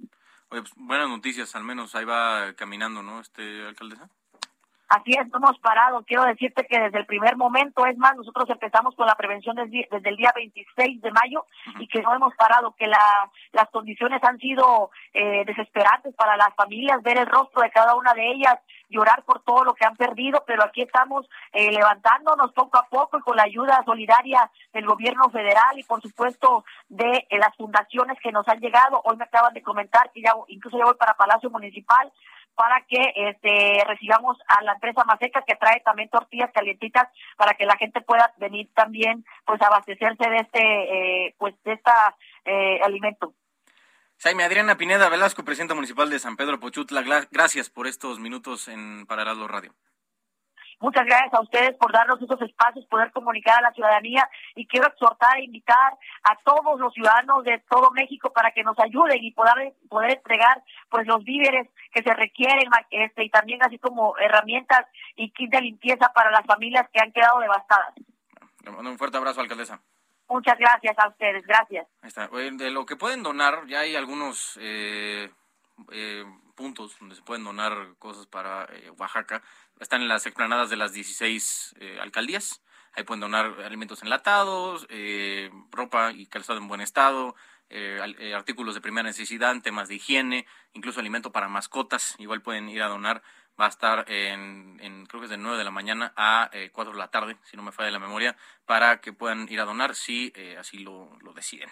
Pues, buenas noticias, al menos ahí va caminando, ¿no, este alcaldesa? Así es, no hemos parado. Quiero decirte que desde el primer momento, es más, nosotros empezamos con la prevención desde, el día 26 de mayo y que no hemos parado, que la, las condiciones han sido eh, desesperantes para las familias, ver el rostro de cada una de ellas, llorar por todo lo que han perdido, pero aquí estamos eh, levantándonos poco a poco y con la ayuda solidaria del gobierno federal y por supuesto de eh, las fundaciones que nos han llegado. Hoy me acaban de comentar que ya incluso ya voy para Palacio Municipal para que este, recibamos a la empresa Maseca que trae también tortillas calientitas para que la gente pueda venir también pues abastecerse de este eh, pues de esta eh, alimento. Jaime Adriana Pineda Velasco, presidenta municipal de San Pedro Pochutla, gracias por estos minutos en Paralelo Radio. Muchas gracias a ustedes por darnos esos espacios, poder comunicar a la ciudadanía y quiero exhortar e invitar a todos los ciudadanos de todo México para que nos ayuden y poder, poder entregar pues los víveres que se requieren este, y también así como herramientas y kit de limpieza para las familias que han quedado devastadas. Le mando un fuerte abrazo, alcaldesa. Muchas gracias a ustedes, gracias. Ahí está. De lo que pueden donar, ya hay algunos eh, eh, puntos donde se pueden donar cosas para eh, Oaxaca. Están en las explanadas de las 16 alcaldías. Ahí pueden donar alimentos enlatados, ropa y calzado en buen estado, artículos de primera necesidad, temas de higiene, incluso alimento para mascotas. Igual pueden ir a donar va a estar en, creo que es de 9 de la mañana a eh, 4 de la tarde, si no me falla la memoria, para que puedan ir a donar si eh, así lo, lo deciden.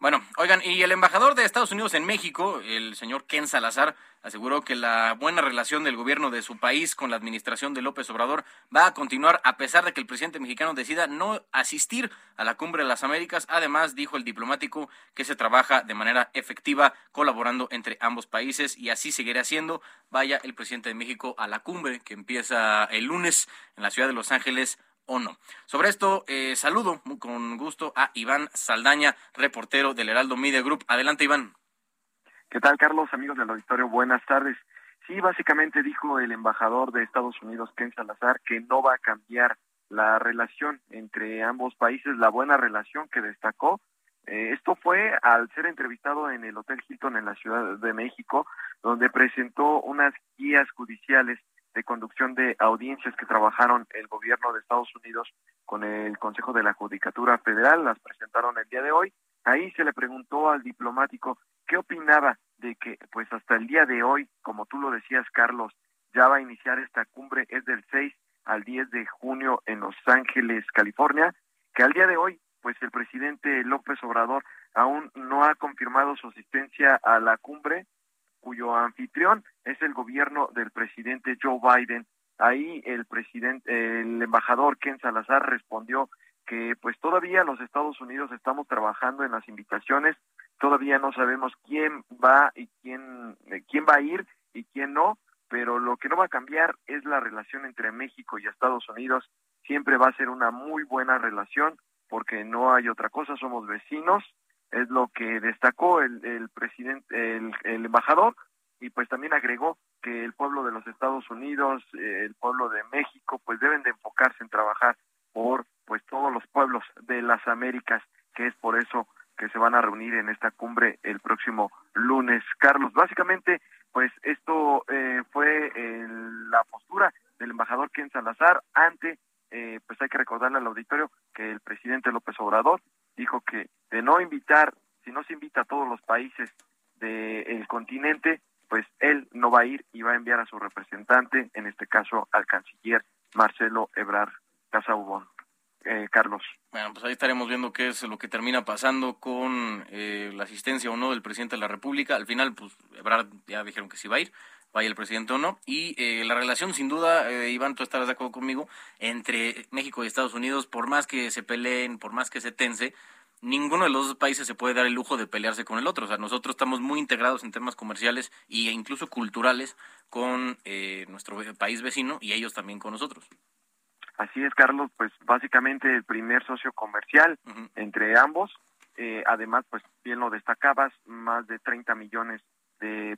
Bueno, oigan, y el embajador de Estados Unidos en México, el señor Ken Salazar, aseguró que la buena relación del gobierno de su país con la administración de López Obrador va a continuar a pesar de que el presidente mexicano decida no asistir a la cumbre de las Américas. Además, dijo el diplomático que se trabaja de manera efectiva colaborando entre ambos países y así seguirá siendo. Vaya el presidente de México a la cumbre que empieza el lunes en la ciudad de Los Ángeles o no. Sobre esto, eh, saludo con gusto a Iván Saldaña, reportero del Heraldo Media Group. Adelante, Iván. ¿Qué tal, Carlos? Amigos del auditorio, buenas tardes. Sí, básicamente dijo el embajador de Estados Unidos, Ken Salazar, que no va a cambiar la relación entre ambos países, la buena relación que destacó. Eh, esto fue al ser entrevistado en el Hotel Hilton en la Ciudad de México, donde presentó unas guías judiciales de conducción de audiencias que trabajaron el gobierno de Estados Unidos con el Consejo de la Judicatura Federal, las presentaron el día de hoy. Ahí se le preguntó al diplomático qué opinaba de que, pues hasta el día de hoy, como tú lo decías, Carlos, ya va a iniciar esta cumbre, es del 6 al 10 de junio en Los Ángeles, California, que al día de hoy, pues el presidente López Obrador aún no ha confirmado su asistencia a la cumbre, cuyo anfitrión es el gobierno del presidente Joe Biden. Ahí el presidente, el embajador Ken Salazar respondió que pues todavía los Estados Unidos estamos trabajando en las invitaciones, todavía no sabemos quién va y quién eh, quién va a ir y quién no, pero lo que no va a cambiar es la relación entre México y Estados Unidos, siempre va a ser una muy buena relación porque no hay otra cosa, somos vecinos, es lo que destacó el, el presidente, el, el embajador, y pues también agregó que el pueblo de los Estados Unidos, eh, el pueblo de México, pues deben de enfocarse en trabajar por pues todos los pueblos de las Américas, que es por eso que se van a reunir en esta cumbre el próximo lunes. Carlos, básicamente, pues esto eh, fue la postura del embajador Ken Salazar ante, eh, pues hay que recordarle al auditorio que el presidente López Obrador dijo que de no invitar, si no se invita a todos los países del continente, pues él no va a ir y va a enviar a su representante, en este caso al canciller Marcelo Ebrard Casaubon. Eh, Carlos. Bueno, pues ahí estaremos viendo qué es lo que termina pasando con eh, la asistencia o no del presidente de la República. Al final, pues Ebrard ya dijeron que sí va a ir, vaya el presidente o no. Y eh, la relación, sin duda, eh, Iván, tú estarás de acuerdo conmigo, entre México y Estados Unidos, por más que se peleen, por más que se tense, ninguno de los dos países se puede dar el lujo de pelearse con el otro. O sea, nosotros estamos muy integrados en temas comerciales e incluso culturales con eh, nuestro país vecino y ellos también con nosotros. Así es, Carlos, pues básicamente el primer socio comercial entre ambos. Eh, además, pues bien lo destacabas, más de 30 millones de,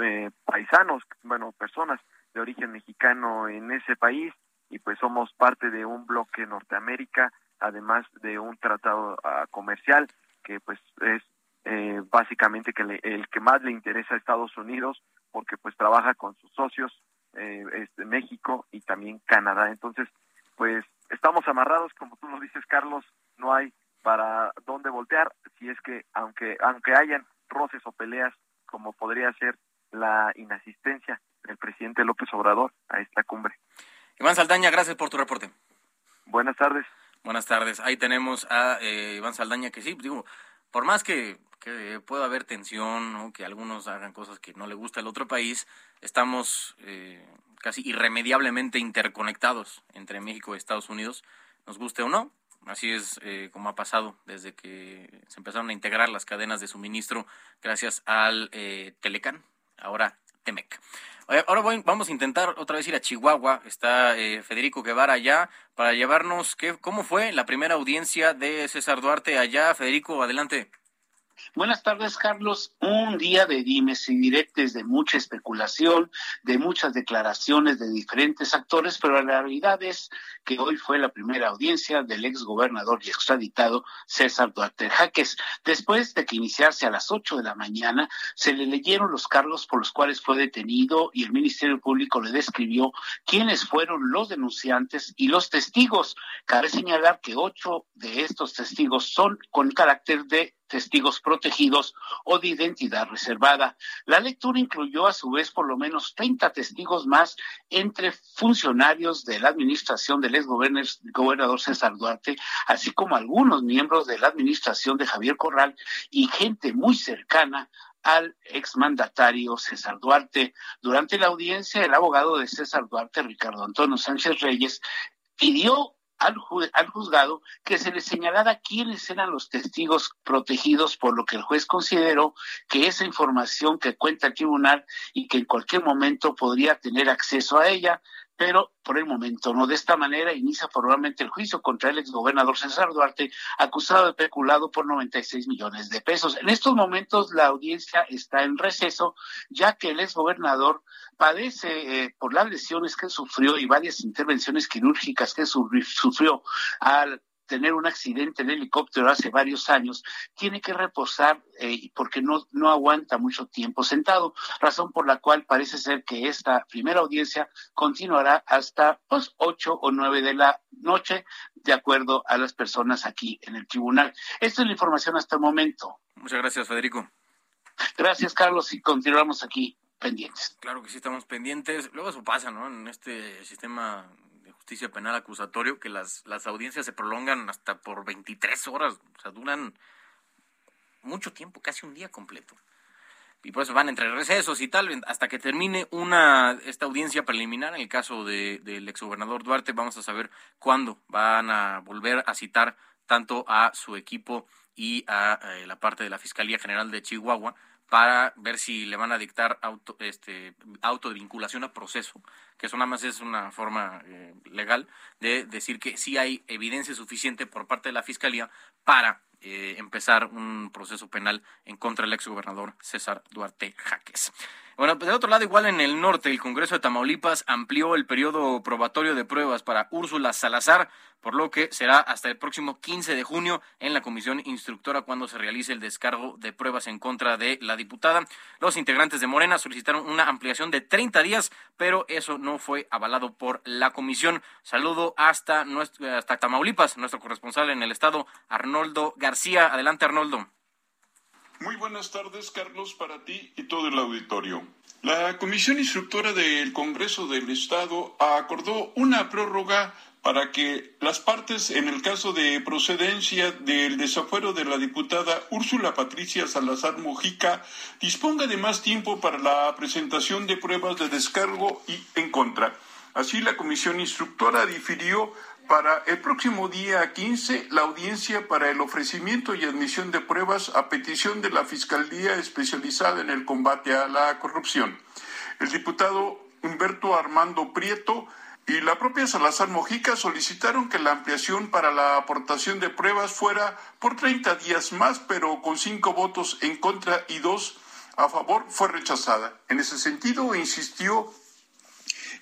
de paisanos, bueno, personas de origen mexicano en ese país y pues somos parte de un bloque Norteamérica además de un tratado uh, comercial que pues es eh, básicamente que le, el que más le interesa a Estados Unidos porque pues trabaja con sus socios eh, este, México y también Canadá. Entonces pues estamos amarrados como tú lo dices Carlos no hay para dónde voltear si es que aunque aunque hayan roces o peleas como podría ser la inasistencia del presidente López Obrador a esta cumbre. Iván Saldaña, gracias por tu reporte. Buenas tardes. Buenas tardes. Ahí tenemos a eh, Iván Saldaña, que sí, digo, por más que, que pueda haber tensión, ¿no? que algunos hagan cosas que no le gusta al otro país, estamos eh, casi irremediablemente interconectados entre México y Estados Unidos, nos guste o no. Así es eh, como ha pasado desde que se empezaron a integrar las cadenas de suministro gracias al eh, Telecan, ahora Temec. Ahora voy, vamos a intentar otra vez ir a Chihuahua. Está eh, Federico Guevara allá para llevarnos qué, cómo fue la primera audiencia de César Duarte allá. Federico, adelante. Buenas tardes, Carlos. Un día de dimes y directes, de mucha especulación, de muchas declaraciones de diferentes actores, pero la realidad es que hoy fue la primera audiencia del ex gobernador y extraditado César Duarte Jaques. Después de que iniciarse a las ocho de la mañana, se le leyeron los cargos por los cuales fue detenido y el Ministerio Público le describió quiénes fueron los denunciantes y los testigos. Cabe señalar que ocho de estos testigos son con carácter de testigos protegidos o de identidad reservada. La lectura incluyó a su vez por lo menos 30 testigos más entre funcionarios de la administración del ex gobernador César Duarte, así como algunos miembros de la administración de Javier Corral y gente muy cercana al exmandatario César Duarte. Durante la audiencia, el abogado de César Duarte, Ricardo Antonio Sánchez Reyes, pidió al, juzgado que se le señalara quiénes eran los testigos protegidos, por lo que el juez consideró que esa información que cuenta el tribunal y que en cualquier momento podría tener acceso a ella, pero por el momento no. De esta manera inicia formalmente el juicio contra el exgobernador César Duarte, acusado de peculado por 96 millones de pesos. En estos momentos la audiencia está en receso, ya que el exgobernador padece eh, por las lesiones que sufrió y varias intervenciones quirúrgicas que sufrió al tener un accidente en helicóptero hace varios años, tiene que reposar eh, porque no, no aguanta mucho tiempo sentado, razón por la cual parece ser que esta primera audiencia continuará hasta pues ocho o nueve de la noche, de acuerdo a las personas aquí en el tribunal. Esta es la información hasta el momento. Muchas gracias, Federico. Gracias, Carlos, y continuamos aquí pendientes. Claro que sí estamos pendientes. Luego eso pasa, ¿no? En este sistema justicia penal acusatorio que las, las audiencias se prolongan hasta por 23 horas, o sea, duran mucho tiempo, casi un día completo. Y por eso van entre recesos y tal, hasta que termine una esta audiencia preliminar. En el caso de, del exgobernador Duarte, vamos a saber cuándo van a volver a citar tanto a su equipo y a eh, la parte de la Fiscalía General de Chihuahua para ver si le van a dictar auto, este, auto de vinculación a proceso, que eso nada más es una forma eh, legal de decir que sí hay evidencia suficiente por parte de la Fiscalía para eh, empezar un proceso penal en contra del exgobernador César Duarte Jaques. Bueno, pues de otro lado, igual en el norte, el Congreso de Tamaulipas amplió el periodo probatorio de pruebas para Úrsula Salazar, por lo que será hasta el próximo 15 de junio en la comisión instructora cuando se realice el descargo de pruebas en contra de la diputada. Los integrantes de Morena solicitaron una ampliación de 30 días, pero eso no fue avalado por la comisión. Saludo hasta, hasta Tamaulipas, nuestro corresponsal en el estado, Arnoldo García. Adelante, Arnoldo. Muy buenas tardes, Carlos, para ti y todo el auditorio. La Comisión Instructora del Congreso del Estado acordó una prórroga para que las partes, en el caso de procedencia del desafuero de la diputada Úrsula Patricia Salazar Mojica, disponga de más tiempo para la presentación de pruebas de descargo y en contra. Así, la Comisión Instructora difirió para el próximo día 15 la audiencia para el ofrecimiento y admisión de pruebas a petición de la Fiscalía especializada en el combate a la corrupción. El diputado Humberto Armando Prieto y la propia Salazar Mojica solicitaron que la ampliación para la aportación de pruebas fuera por 30 días más, pero con cinco votos en contra y dos a favor fue rechazada. En ese sentido, insistió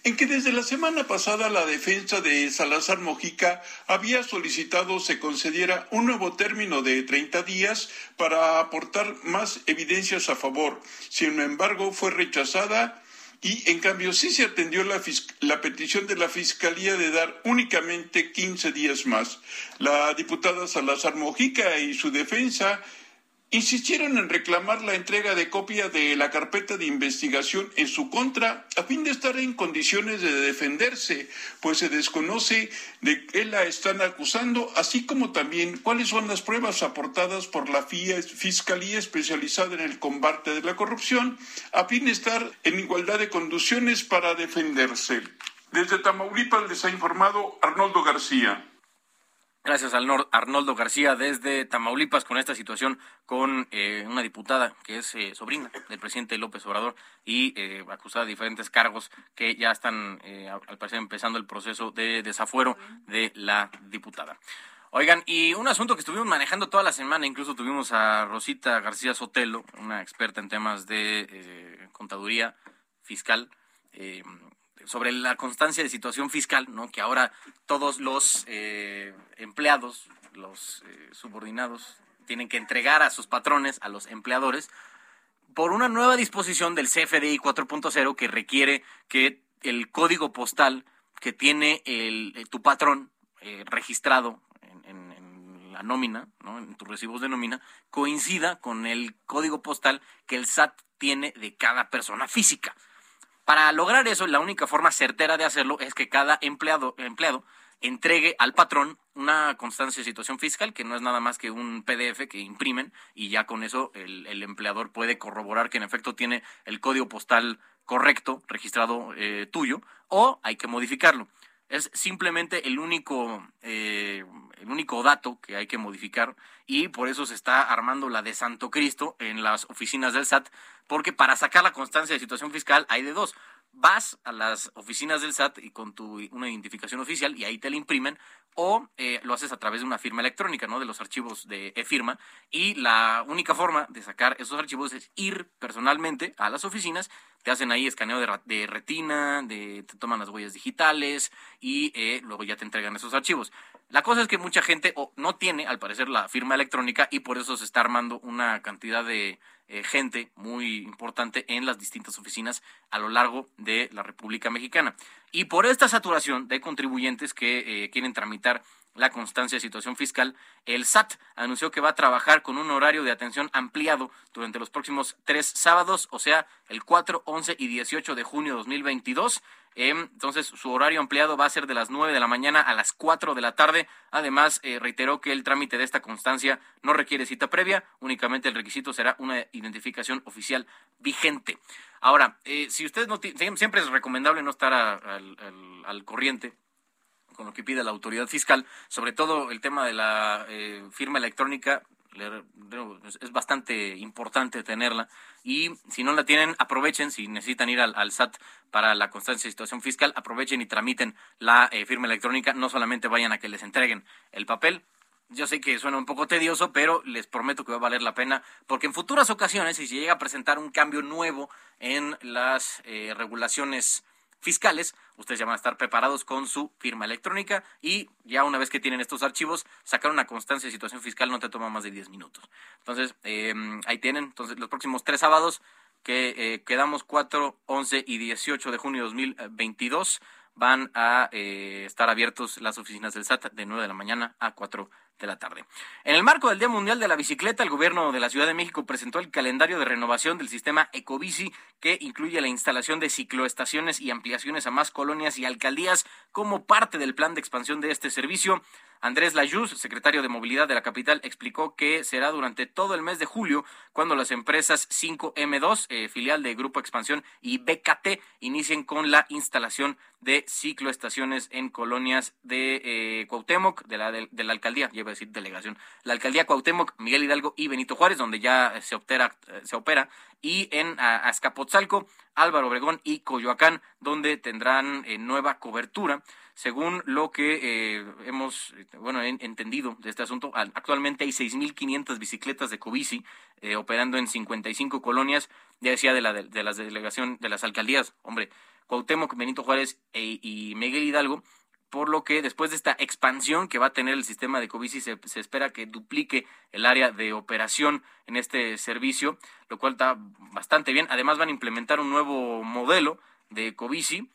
en que desde la semana pasada la defensa de Salazar Mojica había solicitado se concediera un nuevo término de 30 días para aportar más evidencias a favor. Sin embargo, fue rechazada y en cambio sí se atendió la, la, petición de la Fiscalía de dar únicamente 15 días más. La diputada Salazar Mojica y su defensa insistieron en reclamar la entrega de copia de la carpeta de investigación en su contra a fin de estar en condiciones de defenderse, pues se desconoce de qué la están acusando, así como también cuáles son las pruebas aportadas por la Fiscalía especializada en el combate de la corrupción, a fin de estar en igualdad de condiciones para defenderse. Desde Tamaulipas les ha informado Arnoldo García. Gracias al Arnoldo García desde Tamaulipas con esta situación con eh, una diputada que es eh, sobrina del presidente López Obrador y eh, acusada de diferentes cargos que ya están al parecer empezando el proceso de desafuero de la diputada. Oigan, y un asunto que estuvimos manejando toda la semana, incluso tuvimos a Rosita García Sotelo, una experta en temas de eh, contaduría fiscal, eh, sobre la constancia de situación fiscal, ¿no? Que ahora todos los eh, empleados, los subordinados, tienen que entregar a sus patrones, a los empleadores, por una nueva disposición del CFDI 4.0 que requiere que el código postal que tiene el, tu patrón registrado la nómina, ¿no? en tus recibos de nómina, coincida con el código postal que el SAT tiene de cada persona física. Para lograr eso, la única forma certera de hacerlo es que cada empleado, empleado entregue al patrón una constancia de situación fiscal, que no es nada más que un PDF que imprimen y ya con eso el, empleador puede corroborar que en efecto tiene el código postal correcto, registrado eh, tuyo, o hay que modificarlo. Es simplemente el único, eh, el único dato que hay que modificar y por eso se está armando la de Santo Cristo en las oficinas del SAT, porque para sacar la constancia de situación fiscal hay de dos. Vas a las oficinas del SAT y con tu una identificación oficial y ahí te la imprimen, o eh, lo haces a través de una firma electrónica, ¿no? De los archivos de e-firma. Y la única forma de sacar esos archivos es ir personalmente a las oficinas te hacen ahí escaneo de, retina, de, te toman las huellas digitales y eh, luego ya te entregan esos archivos. La cosa es que mucha gente no tiene, al parecer, la firma electrónica y por eso se está armando una cantidad de eh, gente muy importante en las distintas oficinas a lo largo de la República Mexicana. Y por esta saturación de contribuyentes que eh, quieren tramitar la constancia de situación fiscal, el SAT anunció que va a trabajar con un horario de atención ampliado durante los próximos tres sábados, o sea, el 4, 11 y 18 de junio de 2022. Em, entonces, su horario ampliado va a ser de las 9 de la mañana a las 4 de la tarde. Además, eh, reiteró que el trámite de esta constancia no requiere cita previa, únicamente el requisito será una identificación oficial vigente. Ahora, eh, si ustedes no siempre es recomendable no estar al corriente con lo que pide la autoridad fiscal, sobre todo el tema de la eh, firma electrónica, es bastante importante tenerla. Y si no la tienen, aprovechen, si necesitan ir al, SAT para la constancia de situación fiscal, aprovechen y tramiten la eh, firma electrónica, no solamente vayan a que les entreguen el papel, yo sé que suena un poco tedioso, pero les prometo que va a valer la pena, porque en futuras ocasiones, si se llega a presentar un cambio nuevo en las eh, regulaciones fiscales, ustedes ya van a estar preparados con su firma electrónica y ya una vez que tienen estos archivos, sacar una constancia de situación fiscal no te toma más de 10 minutos. Entonces, em, ahí tienen. Entonces, los próximos tres sábados que eh, quedamos 4, 11 y 18 de junio de 2022 van a eh, estar abiertos las oficinas del SAT de 9 de la mañana a 4 de la tarde. En el marco del Día Mundial de la Bicicleta, el gobierno de la Ciudad de México presentó el calendario de renovación del sistema Ecobici, que incluye la instalación de cicloestaciones y ampliaciones a más colonias y alcaldías como parte del plan de expansión de este servicio. Andrés Layuz, secretario de Movilidad de la capital, explicó que será durante todo el mes de julio cuando las empresas 5M2, eh, filial de Grupo Expansión, y BKT inicien con la instalación de cicloestaciones en colonias de eh, Cuauhtémoc, de la, de, la alcaldía, lleva a decir delegación, la alcaldía Cuauhtémoc, Miguel Hidalgo y Benito Juárez, donde ya se, opera, se opera, y en Azcapotzalco, Álvaro Obregón y Coyoacán, donde tendrán eh, nueva cobertura. Según lo que eh, hemos bueno, entendido de este asunto, actualmente hay 6.500 bicicletas de Covici eh, operando en 55 colonias, ya decía de, la, de, las delegación de las alcaldías, hombre, Cuauhtémoc, Benito Juárez e, y Miguel Hidalgo, por lo que después de esta expansión que va a tener el sistema de Covici, se, se, espera que duplique el área de operación en este servicio, lo cual está bastante bien. Además van a implementar un nuevo modelo de Covici,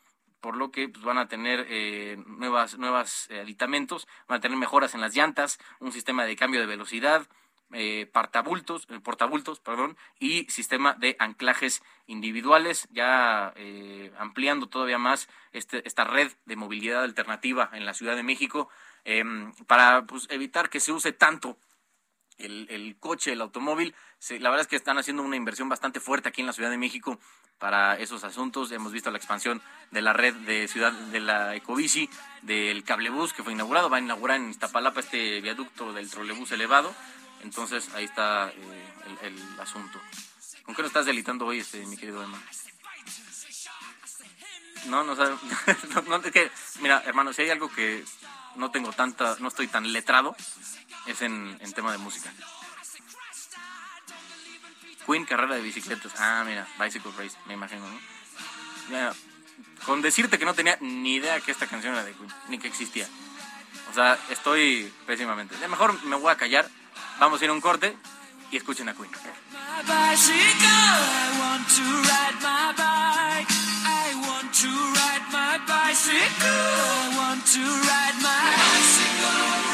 por lo que pues, van a tener eh, nuevas, nuevas eh, aditamentos, van a tener mejoras en las llantas, un sistema de cambio de velocidad, eh, eh, portabultos perdón, y sistema de anclajes individuales, ya ampliando todavía más este, esta red de movilidad alternativa en la Ciudad de México, em, para pues, evitar que se use tanto el, coche, el automóvil. la verdad es que están haciendo una inversión bastante fuerte aquí en la Ciudad de México para esos asuntos. Hemos visto la expansión de la red de ciudad de la Ecobici, del cablebús que fue inaugurado. Va a inaugurar en Iztapalapa este viaducto del trolebús elevado. Entonces ahí está eh, el, asunto. ¿Con qué lo estás delitando hoy, este, mi querido Emma? No, no, no, no es que, mira, hermano, si hay algo que no tengo tanta, no estoy tan letrado, es en, en tema de música. Queen, carrera de bicicletas. Ah, mira, Bicycle Race, me imagino, ¿no? Con decirte que no tenía ni idea que esta canción era de Queen, ni que existía. O sea, estoy pésimamente. Ya mejor me voy a callar, vamos a ir a un corte y escuchen a Queen. To ride my bicycle. I want to ride my bicycle.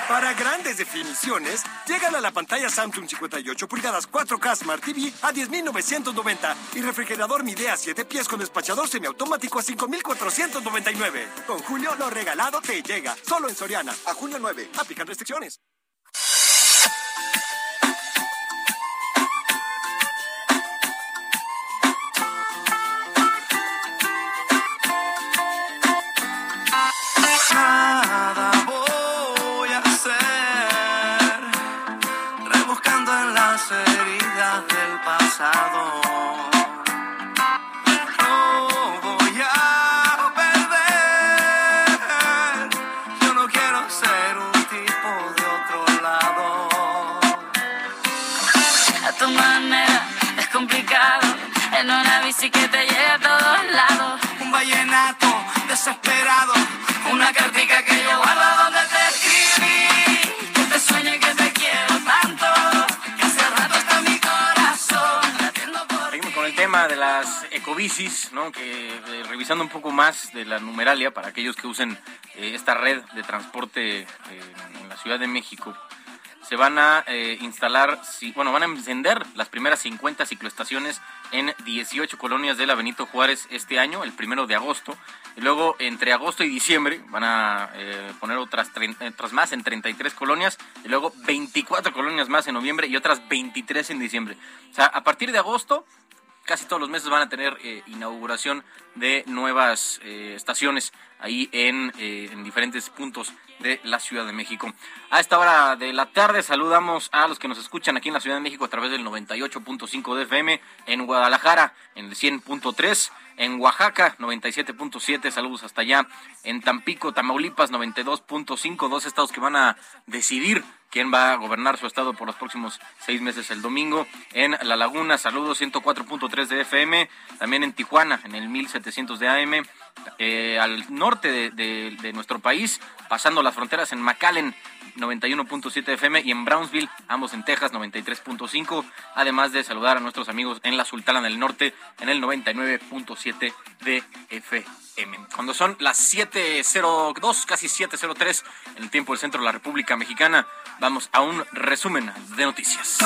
Para grandes definiciones, llegan a la pantalla Samsung 58 pulgadas 4K Smart TV a 10.990 y refrigerador Midea 7 pies con despachador semiautomático a 5.499. Con Julio lo regalado te llega, solo en Soriana. A junio 9. Aplican restricciones. Complicado. En una bici que te llega a todos lados. Un vallenato desesperado, una cartica que ecobicis, ¿no? Que eh, revisando un poco más de la numeralia para aquellos que usen eh, esta red de transporte eh, en la Ciudad de México, se van a instalar, si- bueno, van a encender las primeras 50 cicloestaciones en 18 colonias de la Benito Juárez este año, el primero de agosto. Y luego, entre agosto y diciembre, van a poner otras, otras más en 33 colonias. Y luego 24 colonias más en noviembre y otras 23 en diciembre. O sea, a partir de agosto, casi todos los meses van a tener eh, inauguración de nuevas eh, estaciones ahí en, eh, en diferentes puntos de la Ciudad de México. A esta hora de la tarde saludamos a los que nos escuchan aquí en la Ciudad de México a través del 98.5 de FM, en Guadalajara en el 100.3, en Oaxaca 97.7, saludos hasta allá, en Tampico, Tamaulipas 92.5, dos estados que van a decidir quién va a gobernar su estado por los próximos seis meses el domingo. En La Laguna, saludos 104.3 de FM, también en Tijuana en el 1700 de AM, eh, al norte de, de- nuestro país, pasando las fronteras en McAllen 91.7 FM y en Brownsville, ambos en Texas 93.5, además de saludar a nuestros amigos en la Sultana del Norte en el 99.7 de FM. Cuando son las 7.02, casi 7.03 en el tiempo del centro de la República Mexicana, vamos a un resumen de noticias.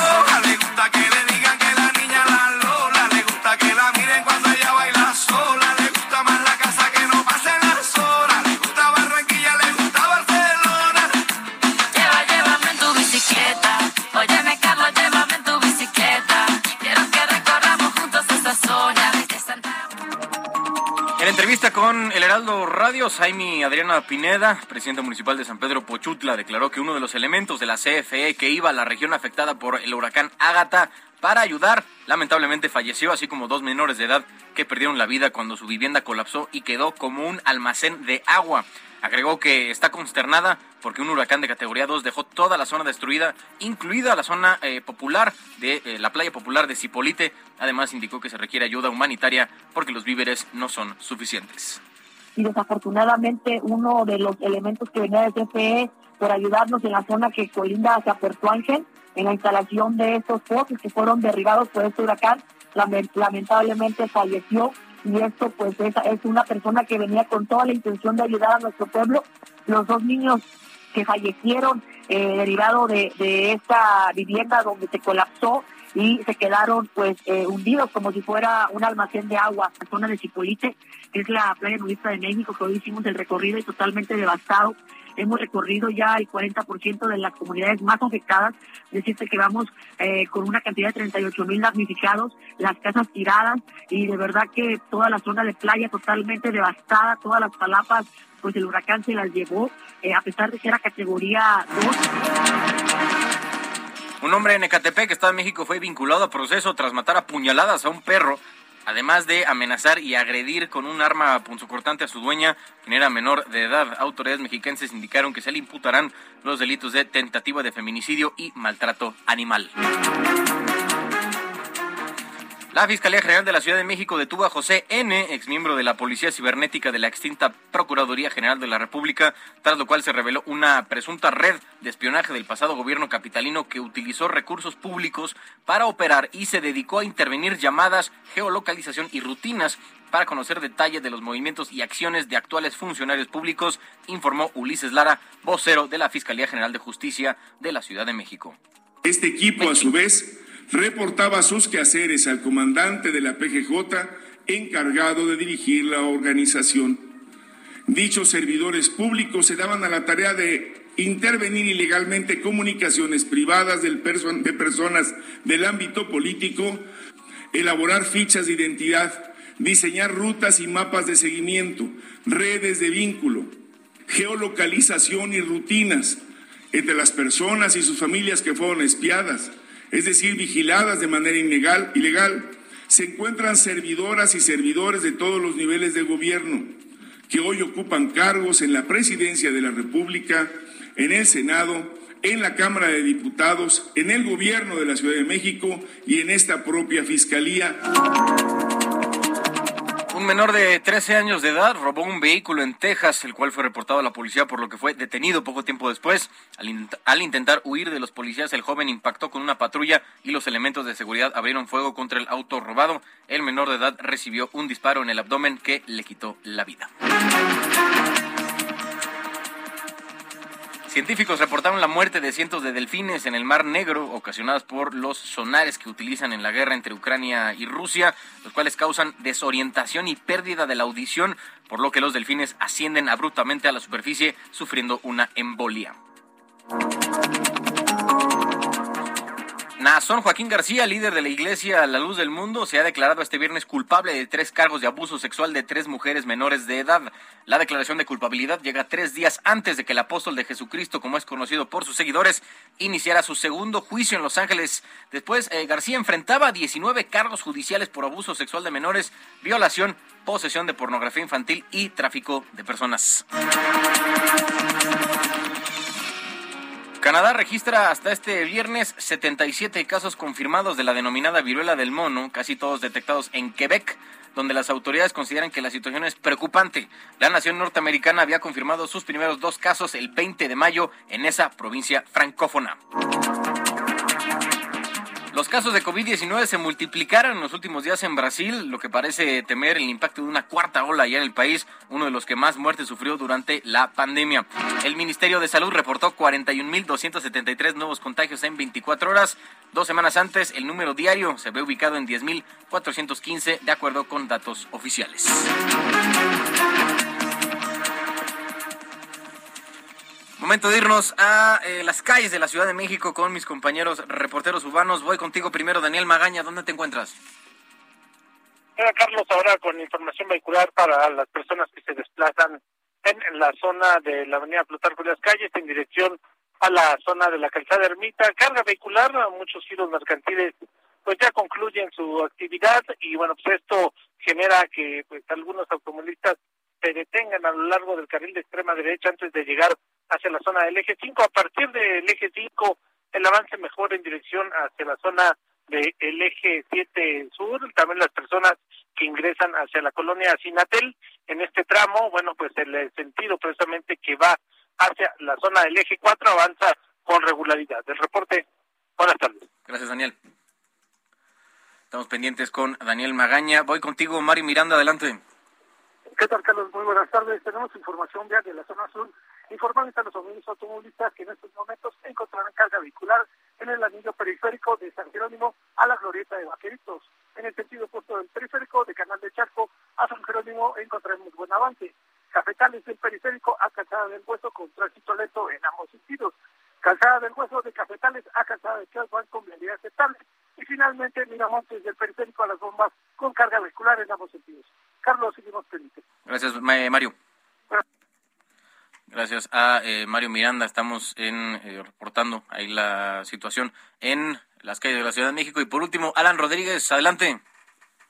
Entrevista con el Heraldo Radio, Jaime Adriana Pineda, presidenta municipal de San Pedro Pochutla, declaró que uno de los elementos de la CFE que iba a la región afectada por el huracán Ágata para ayudar, lamentablemente falleció, así como dos menores de edad que perdieron la vida cuando su vivienda colapsó y quedó como un almacén de agua. Agregó que está consternada porque un huracán de categoría 2 dejó toda la zona destruida, incluida la zona eh, popular de eh, la playa popular de Cipolite. Además indicó que se requiere ayuda humanitaria porque los víveres no son suficientes. y desafortunadamente uno de los elementos que venía de CFE por ayudarnos en la zona que colinda hacia Puerto Ángel, en la instalación de estos pozos que fueron derribados por este huracán, lament- lamentablemente falleció y esto pues es, una persona que venía con toda la intención de ayudar a nuestro pueblo. Los dos niños que fallecieron eh, derivado de, esta vivienda donde se colapsó y se quedaron pues eh, hundidos como si fuera un almacén de agua. La zona de Cipolite, que es la playa nudista de México, que hoy hicimos el recorrido y totalmente devastado. Hemos recorrido ya el 40% de las comunidades más afectadas, decirte que vamos eh, con una cantidad de 38 mil damnificados, las casas tiradas y de verdad que toda la zona de playa totalmente devastada, todas las palapas, pues el huracán se las llevó, eh, a pesar de que era categoría 2. Un hombre en Ecatepec, Estado de México, fue vinculado a proceso tras matar a puñaladas a un perro, además de amenazar y agredir con un arma punzocortante a su dueña, quien era menor de edad. Autoridades mexicanas indicaron que se le imputarán los delitos de tentativa de feminicidio y maltrato animal. La Fiscalía General de la Ciudad de México detuvo a José N., exmiembro de la Policía Cibernética de la extinta Procuraduría General de la República, tras lo cual se reveló una presunta red de espionaje del pasado gobierno capitalino que utilizó recursos públicos para operar y se dedicó a intervenir llamadas, geolocalización y rutinas para conocer detalles de los movimientos y acciones de actuales funcionarios públicos, informó Ulises Lara, vocero de la Fiscalía General de Justicia de la Ciudad de México. Este equipo, a su vez, reportaba sus quehaceres al comandante de la PGJ encargado de dirigir la organización. Dichos servidores públicos se daban a la tarea de intervenir ilegalmente comunicaciones privadas del perso- de personas del ámbito político, elaborar fichas de identidad, diseñar rutas y mapas de seguimiento, redes de vínculo, geolocalización y rutinas entre las personas y sus familias que fueron espiadas, es decir, vigiladas de manera ilegal, ilegal, se encuentran servidoras y servidores de todos los niveles de gobierno que hoy ocupan cargos en la presidencia de la República, en el Senado, en la Cámara de Diputados, en el gobierno de la Ciudad de México y en esta propia Fiscalía. Un menor de 13 años de edad robó un vehículo en Texas, el cual fue reportado a la policía por lo que fue detenido poco tiempo después. Al, in- al intentar huir de los policías, el joven impactó con una patrulla y los elementos de seguridad abrieron fuego contra el auto robado. El menor de edad recibió un disparo en el abdomen que le quitó la vida. Científicos reportaron la muerte de cientos de delfines en el Mar Negro, ocasionadas por los sonares que utilizan en la guerra entre Ucrania y Rusia, los cuales causan desorientación y pérdida de la audición, por lo que los delfines ascienden abruptamente a la superficie, sufriendo una embolia. Nazón Joaquín García, líder de la Iglesia La Luz del Mundo, se ha declarado este viernes culpable de tres cargos de abuso sexual de tres mujeres menores de edad. La declaración de culpabilidad llega tres días antes de que el apóstol de Jesucristo, como es conocido por sus seguidores, iniciara su segundo juicio en Los Ángeles. Después, eh, García enfrentaba 19 cargos judiciales por abuso sexual de menores, violación, posesión de pornografía infantil y tráfico de personas. Canadá registra hasta este viernes 77 casos confirmados de la denominada viruela del mono, casi todos detectados en Quebec, donde las autoridades consideran que la situación es preocupante. La nación norteamericana había confirmado sus primeros dos casos el 20 de mayo en esa provincia francófona. Los casos de COVID-19 se multiplicaron en los últimos días en Brasil, lo que parece temer el impacto de una cuarta ola ya en el país, uno de los que más muertes sufrió durante la pandemia. El Ministerio de Salud reportó 41.273 nuevos contagios en 24 horas. Dos semanas antes, el número diario se ve ubicado en 10.415, de acuerdo con datos oficiales. Momento de irnos a eh, las calles de la Ciudad de México con mis compañeros reporteros urbanos. Voy contigo primero, Daniel Magaña. ¿Dónde te encuentras? Mira, Carlos, ahora con información vehicular para las personas que se desplazan en la zona de la avenida Plutarco de las Calles en dirección a la zona de la calzada Ermita. Carga vehicular, muchos giros mercantiles pues ya concluyen su actividad y bueno, pues esto genera que pues algunos automovilistas se detengan a lo largo del carril de extrema derecha antes de llegar hacia la zona del eje 5. A partir del eje 5 el avance mejora en dirección hacia la zona del eje 7 sur, también las personas que ingresan hacia la colonia Sinatel en este tramo, bueno, pues el sentido precisamente que va hacia la zona del eje 4 avanza con regularidad. El reporte, buenas tardes. Gracias, Daniel. Estamos pendientes con Daniel Magaña. Voy contigo, Mari Miranda, adelante. ¿Qué tal, Carlos? Muy buenas tardes. Tenemos información vial de la zona sur. Informamos a los automovilistas que en estos momentos encontrarán carga vehicular en el anillo periférico de San Jerónimo a la glorieta de Vaqueritos. En el sentido opuesto del periférico de Canal de Charco a San Jerónimo encontraremos buen avance. Cafetales del periférico a Calzada del Hueso con tránsito lento en ambos sentidos. Calzada del Hueso de Cafetales a Calzada de van con vialidad aceptable. Y finalmente Miramontes del periférico a las bombas con carga vehicular en ambos sentidos. Carlos, seguimos pendientes. Gracias, Mario. Gracias a eh, Mario Miranda. Estamos en, eh, reportando ahí la situación en las calles de la Ciudad de México. Y por último, Alan Rodríguez, adelante.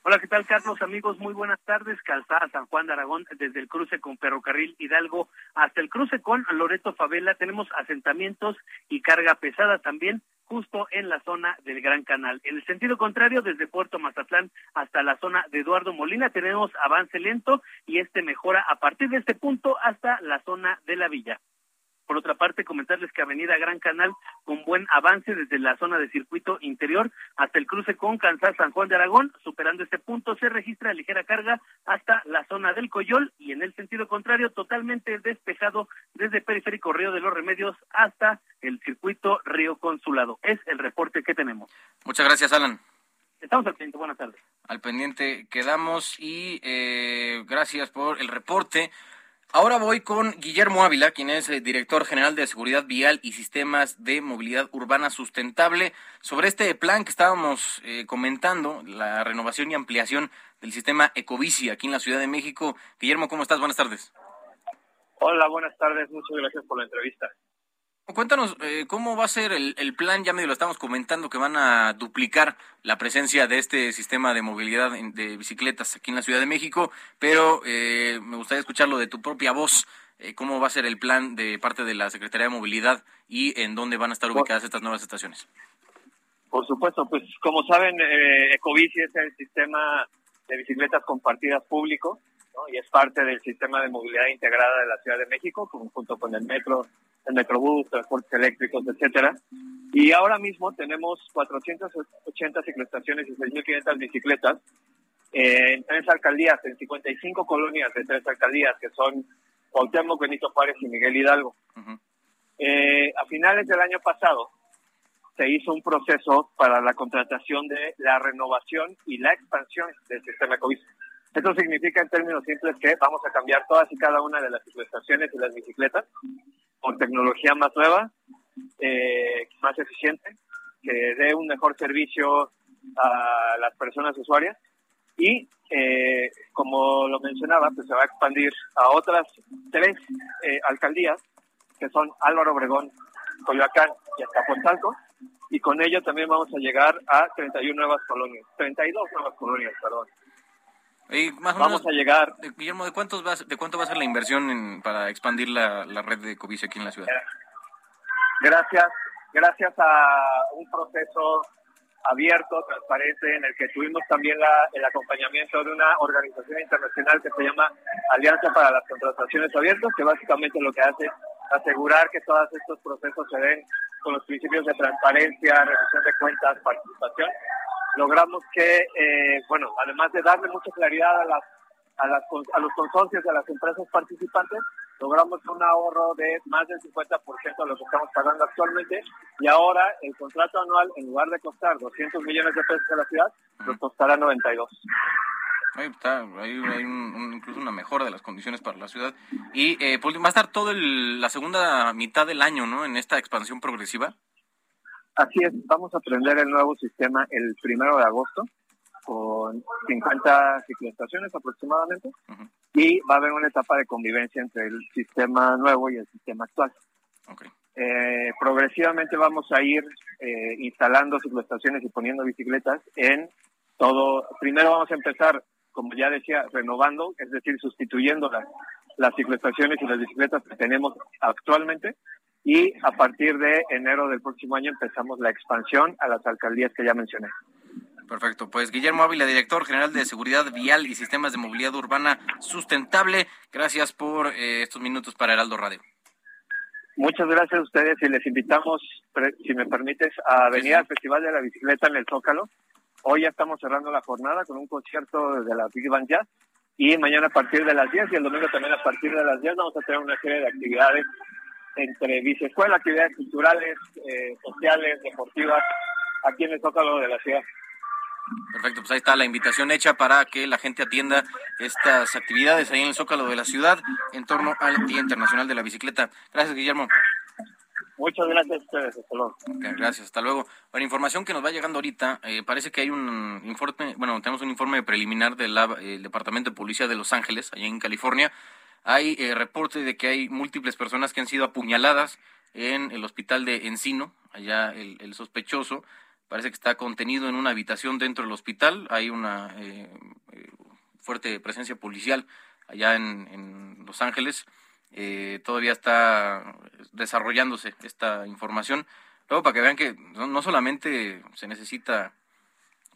Hola, ¿qué tal, Carlos? Amigos, muy buenas tardes. Calzada San Juan de Aragón, desde el cruce con Ferrocarril Hidalgo hasta el cruce con Loreto Favela. Tenemos asentamientos y carga pesada también justo en la zona del Gran Canal. En el sentido contrario, desde Puerto Mazatlán hasta la zona de Eduardo Molina, tenemos avance lento y este mejora a partir de este punto hasta la zona de la villa. Por otra parte, comentarles que Avenida Gran Canal con buen avance desde la zona de circuito interior hasta el cruce con Kansas San Juan de Aragón. Superando este punto se registra ligera carga hasta la zona del Coyol y en el sentido contrario totalmente despejado desde Periférico Río de los Remedios hasta el circuito Río Consulado. Es el reporte que tenemos. Muchas gracias, Alan. Estamos al pendiente. Buenas tardes. Al pendiente quedamos y eh, gracias por el reporte. Ahora voy con Guillermo Ávila, quien es el eh, director general de Seguridad Vial y Sistemas de Movilidad Urbana Sustentable, sobre este plan que estábamos eh, comentando, la renovación y ampliación del sistema Ecobici aquí en la Ciudad de México. Guillermo, ¿cómo estás? Buenas tardes. Hola, buenas tardes. Muchas gracias por la entrevista. Cuéntanos eh, cómo va a ser el, plan, ya medio lo estamos comentando, que van a duplicar la presencia de este sistema de movilidad de bicicletas aquí en la Ciudad de México, pero eh, me gustaría escucharlo de tu propia voz, eh, cómo va a ser el plan de parte de la Secretaría de Movilidad y en dónde van a estar ubicadas estas nuevas estaciones. Por supuesto, pues como saben, Ecobici es el sistema de bicicletas compartidas público y es parte del sistema de movilidad integrada de la Ciudad de México, junto con el metro el Metrobús, transportes eléctricos, etcétera. Y ahora mismo tenemos 480 cicloestaciones y 6.500 bicicletas en tres alcaldías, en 55 colonias de tres alcaldías, que son Cuauhtémoc, Benito Juárez y Miguel Hidalgo. Eh, a finales del año pasado se hizo un proceso para la contratación de la renovación y la expansión del sistema COVID. Esto significa en términos simples que vamos a cambiar todas y cada una de las cicloestaciones y las bicicletas con tecnología más nueva, eh, más eficiente, que dé un mejor servicio a las personas usuarias y eh, como lo mencionaba, pues se va a expandir a otras tres eh, alcaldías que son Álvaro Obregón, Coyoacán y Azcapotzalco y con ello también vamos a llegar a 31 nuevas colonias, 32 nuevas colonias, perdón. Y más Vamos a llegar. Guillermo, ¿de, cuántos va, ¿de cuánto va a ser la inversión para expandir la, red de COVID aquí en la ciudad? Gracias, gracias a un proceso abierto, transparente, en el que tuvimos también la, el acompañamiento de una organización internacional que se llama Alianza para las Contrataciones Abiertas, que básicamente lo que hace es asegurar que todos estos procesos se den con los principios de transparencia, rendición de cuentas, participación logramos que, eh, bueno, además de darle mucha claridad a, las, a, las, a los consorcios de las empresas participantes, logramos un ahorro de más del 50% de lo que estamos pagando actualmente y ahora el contrato anual, en lugar de costar 200 millones de pesos a la ciudad, nos costará 92. Ahí está, hay, incluso una mejora de las condiciones para la ciudad. Y eh, va a estar toda la segunda mitad del año, ¿no? En esta expansión progresiva. Así es, vamos a aprender el nuevo sistema el primero de agosto con 50 cicloestaciones aproximadamente y va a haber una etapa de convivencia entre el sistema nuevo y el sistema actual. Eh, progresivamente vamos a ir eh, instalando cicloestaciones y poniendo bicicletas en todo. Primero vamos a empezar, como ya decía, renovando, es decir, sustituyendo las, las cicloestaciones y las bicicletas que tenemos actualmente y a partir de enero del próximo año empezamos la expansión a las alcaldías que ya mencioné. Perfecto, pues Guillermo Ávila, director general de Seguridad Vial y Sistemas de Movilidad Urbana Sustentable, gracias por eh, estos minutos para Heraldo Radio. Muchas gracias a ustedes y les invitamos, si me permites, a venir al Festival de la Bicicleta en el Zócalo. Hoy ya estamos cerrando la jornada con un concierto de la Big Band Jazz y mañana a partir de las 10 y el domingo también a partir de las 10 vamos a tener una serie de actividades entre biciescuela, actividades culturales, eh, sociales, deportivas, aquí en el Zócalo de la ciudad. Perfecto, pues ahí está la invitación hecha para que la gente atienda estas actividades ahí en el Zócalo de la ciudad en torno al Día Internacional de la Bicicleta. Gracias, Guillermo. Muchas gracias a ustedes, hasta luego. gracias, hasta luego. Bueno, información que nos va llegando ahorita, eh, parece que hay un informe, bueno, tenemos un informe preliminar del eh, Departamento de Policía de Los Ángeles, allá en California. Hay eh, reporte de que hay múltiples personas que han sido apuñaladas en el hospital de Encino, allá el sospechoso parece que está contenido en una habitación dentro del hospital. Hay una eh, eh, fuerte presencia policial allá en, Los Ángeles. Eh, todavía está desarrollándose esta información. Luego, para que vean que no, solamente se necesita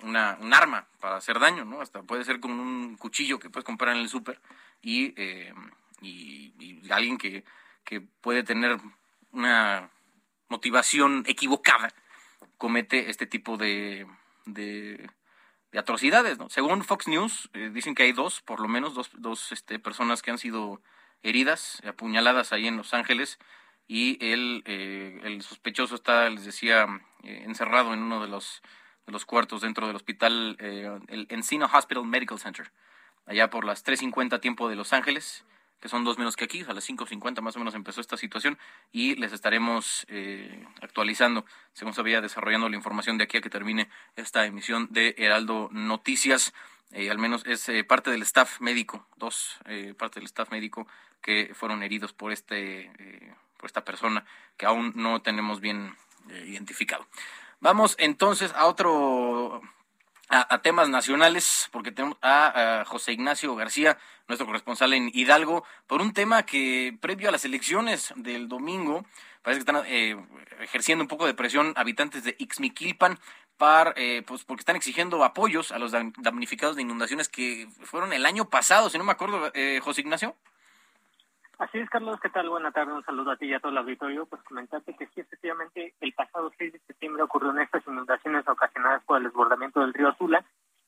una, un arma para hacer daño, ¿no? Hasta puede ser con un cuchillo que puedes comprar en el súper y, y, alguien que, que puede tener una motivación equivocada comete este tipo de, de, atrocidades. ¿no? Según Fox News, eh, dicen que hay dos, por lo menos, dos, dos este, personas que han sido heridas, apuñaladas ahí en Los Ángeles, y el, eh, el sospechoso está, les decía, eh, encerrado en uno de los, de los cuartos dentro del hospital, el Encino Hospital Medical Center, allá por las 3.50 tiempo de Los Ángeles que son dos menos que aquí, a las 5.50 más o menos empezó esta situación y les estaremos eh, actualizando, según se vaya desarrollando la información de aquí a que termine esta emisión de Heraldo Noticias. Eh, al menos es eh, parte del staff médico, dos parte del staff médico que fueron heridos por este por esta persona que aún no tenemos bien identificado. Vamos entonces a otro a, temas nacionales, porque tenemos a, José Ignacio García, nuestro corresponsal en Hidalgo, por un tema que previo a las elecciones del domingo, parece que están eh, ejerciendo un poco de presión habitantes de Ixmiquilpan, para, eh, pues porque están exigiendo apoyos a los damnificados de inundaciones que fueron el año pasado, si no me acuerdo, eh, José Ignacio. Así es, Carlos, ¿qué tal? Buenas tardes, un saludo a ti y a todo el auditorio. Pues comentarte que sí, efectivamente, el pasado 6 de septiembre ocurrieron estas inundaciones ocasionadas por el desbordamiento del río Tula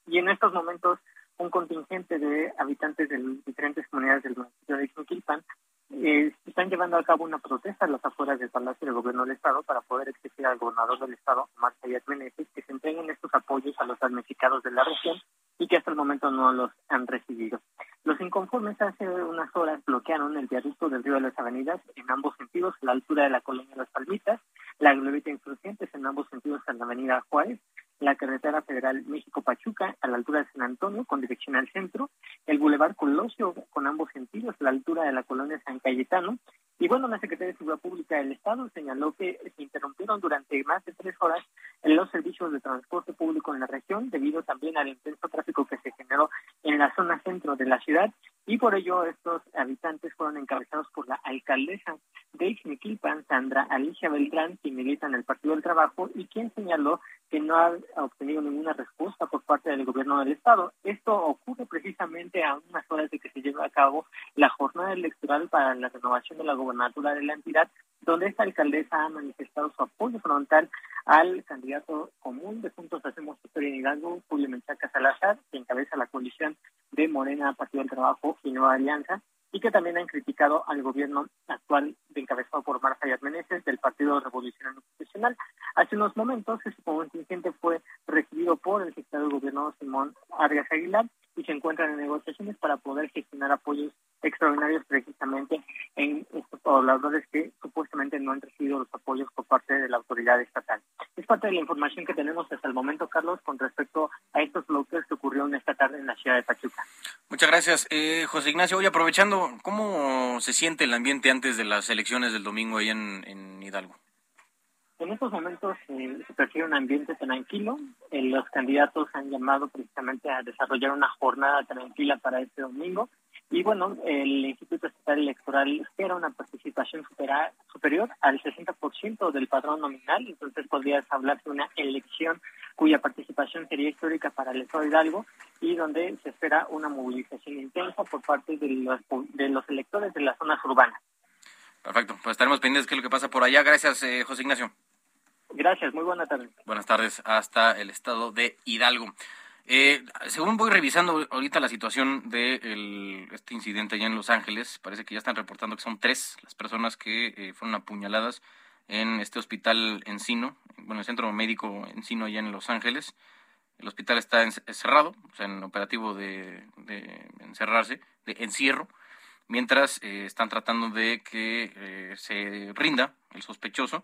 y en estos momentos un contingente de habitantes de diferentes comunidades del municipio de Ixmiquilpan eh, están llevando a cabo una protesta a las afueras del Palacio del Gobierno del Estado para poder exigir al gobernador del Estado, Omar Sayat Meneses, que se entreguen estos apoyos a los damnificados de la región y que hasta el momento no los han recibido. Los inconformes hace unas horas bloquearon el viaducto del río de las Avenidas en ambos sentidos, la altura de la colonia Las Palmitas, la glorieta Insurgentes en ambos sentidos en la avenida Juárez, la carretera federal México-Pachuca a la altura de San Antonio con dirección al centro, el bulevar Colosio con ambos sentidos a la altura de la colonia San Cayetano. Y bueno, la Secretaría de Seguridad Pública del Estado señaló que se interrumpieron durante más de tres horas los servicios de transporte público en la región debido también al intenso tráfico que se generó en la zona centro de la ciudad y por ello estos habitantes fueron encabezados por la alcaldesa de Ixmiquilpan, Sandra Alicia Beltrán, quien milita en el Partido del Trabajo y quien señaló que no ha obtenido ninguna respuesta por parte del gobierno del estado. Esto ocurre precisamente a unas horas de que se lleve a cabo la jornada electoral para la renovación de la gobernatura de la entidad, donde esta alcaldesa ha manifestado su apoyo frontal al candidato común de Juntos Hacemos Historia en Hidalgo, Julio Menchaca Salazar, que encabeza la coalición de Morena, Partido del Trabajo y Nueva Alianza, y que también han criticado al gobierno actual encabezado por Marta Meneses del Partido Revolucionario Institucional. Hace unos momentos ese contingente fue recibido por el secretario de gobierno Simón Arias Aguilar y se encuentran en negociaciones para poder gestionar apoyos extraordinarios precisamente en estos pobladores que supuestamente no han recibido los apoyos por parte de la autoridad estatal. Es parte de la información que tenemos hasta el momento, Carlos, con respecto a estos bloques que ocurrieron esta tarde en la ciudad de Pachuca. Muchas gracias, eh, José Ignacio. Hoy aprovechando, ¿cómo se siente el ambiente antes de las elecciones del domingo ahí en, en Hidalgo? En estos momentos eh, se percibe un ambiente tranquilo. Eh, los candidatos han llamado precisamente a desarrollar una jornada tranquila para este domingo. Y bueno, el Instituto Estatal Electoral espera una participación supera- superior al 60% del padrón nominal. Entonces podría hablar de una elección cuya participación sería histórica para el Estado de Hidalgo y donde se espera una movilización intensa por parte de los, de los electores de las zonas urbanas. Perfecto, pues estaremos pendientes de qué es lo que pasa por allá. Gracias, eh, José Ignacio. Gracias, muy buena tarde. Buenas tardes, hasta el estado de Hidalgo. Eh, según voy revisando ahorita la situación de este incidente allá en Los Ángeles, parece que ya están reportando que son tres las personas que eh, fueron apuñaladas en este hospital Encino, bueno, el centro médico Encino allá en Los Ángeles. El hospital está cerrado, o sea, en operativo de, de encerrarse, de encierro, mientras eh, están tratando de que eh, se rinda el sospechoso.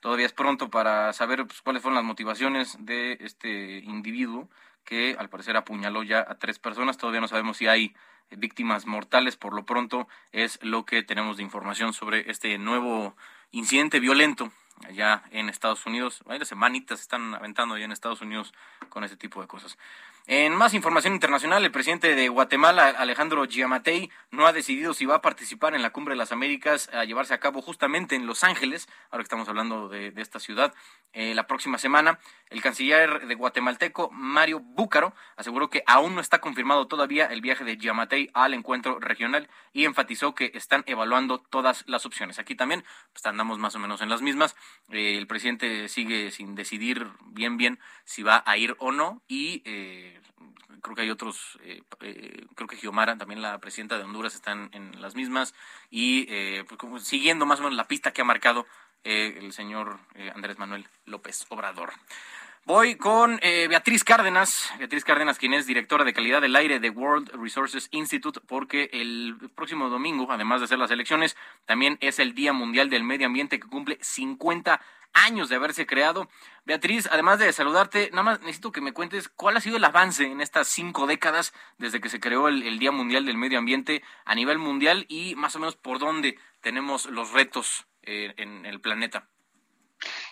Todavía es pronto para saber pues, cuáles fueron las motivaciones de este individuo que al parecer apuñaló ya a tres personas. Todavía no sabemos si hay víctimas mortales. Por lo pronto es lo que tenemos de información sobre este nuevo incidente violento allá en Estados Unidos. Varias semanitas se están aventando allá en Estados Unidos con este tipo de cosas. En más información internacional, el presidente de Guatemala, Alejandro Giammattei, no ha decidido si va a participar en la Cumbre de las Américas a llevarse a cabo justamente en Los Ángeles, ahora que estamos hablando de, esta ciudad, eh, la próxima semana. El canciller de guatemalteco, Mario Búcaro, aseguró que aún no está confirmado todavía el viaje de Giammattei al encuentro regional y enfatizó que están evaluando todas las opciones. Aquí también pues, andamos más o menos en las mismas. Eh, el presidente sigue sin decidir bien bien si va a ir o no y eh, creo que hay otros, eh, eh, creo que Giomara, también la presidenta de Honduras, están en las mismas y eh, pues, siguiendo más o menos la pista que ha marcado eh, el señor eh, Andrés Manuel López Obrador. Voy con eh, Beatriz Cárdenas, Beatriz Cárdenas, quien es directora de calidad del aire de World Resources Institute, porque el próximo domingo, además de ser las elecciones, también es el Día Mundial del Medio Ambiente que cumple 50 años de haberse creado. Beatriz, además de saludarte, nada más necesito que me cuentes cuál ha sido el avance en estas cinco décadas desde que se creó el, el Día Mundial del Medio Ambiente a nivel mundial y más o menos por dónde tenemos los retos eh, en el planeta.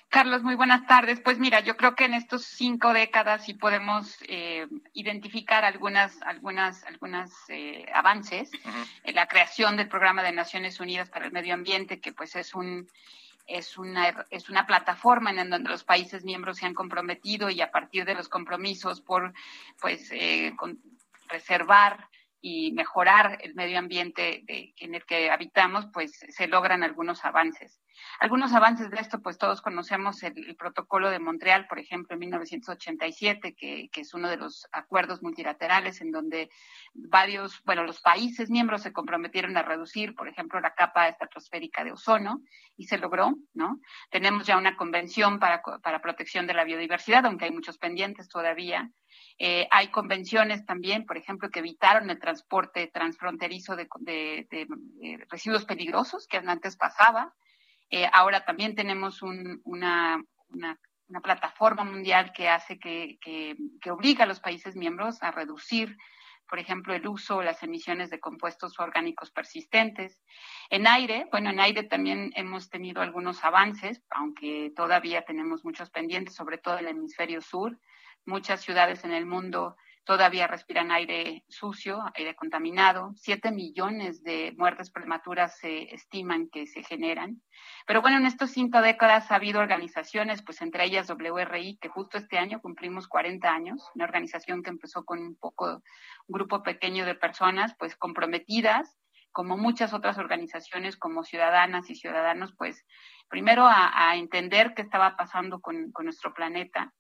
Carlos, muy buenas tardes. Pues mira, yo creo que en estos cinco décadas sí podemos eh, identificar algunas, algunas, algunas eh, avances. La creación del Programa de Naciones Unidas para el Medio Ambiente, que pues es un es una, es una plataforma en donde los países miembros se han comprometido y a partir de los compromisos por pues eh, con, preservar y mejorar el medio ambiente de, en el que habitamos, pues se logran algunos avances. Algunos avances de esto, pues todos conocemos el, protocolo de Montreal, por ejemplo, en 1987, que, que, es uno de los acuerdos multilaterales en donde varios, bueno, los países miembros se comprometieron a reducir, por ejemplo, la capa estratosférica de ozono y se logró, ¿no? Tenemos ya una convención para, para protección de la biodiversidad, aunque hay muchos pendientes todavía. Eh, hay convenciones también, por ejemplo, que evitaron el transporte transfronterizo de, de, de, de residuos peligrosos que antes pasaba. Eh, ahora también tenemos un, una, plataforma mundial que hace que, obliga a los países miembros a reducir, por ejemplo, el uso o las emisiones de compuestos orgánicos persistentes. En aire, bueno, en aire también hemos tenido algunos avances, aunque todavía tenemos muchos pendientes, sobre todo en el hemisferio sur. Muchas ciudades en el mundo todavía respiran aire sucio, aire contaminado. Siete millones de muertes prematuras se estiman que se generan. Pero bueno, en estas cinco décadas ha habido organizaciones, pues entre ellas WRI, que justo este año cumplimos 40 años, una organización que empezó con un poco, un grupo pequeño de personas, pues comprometidas, como muchas otras organizaciones, como ciudadanas y ciudadanos, pues primero a, entender qué estaba pasando con nuestro planeta,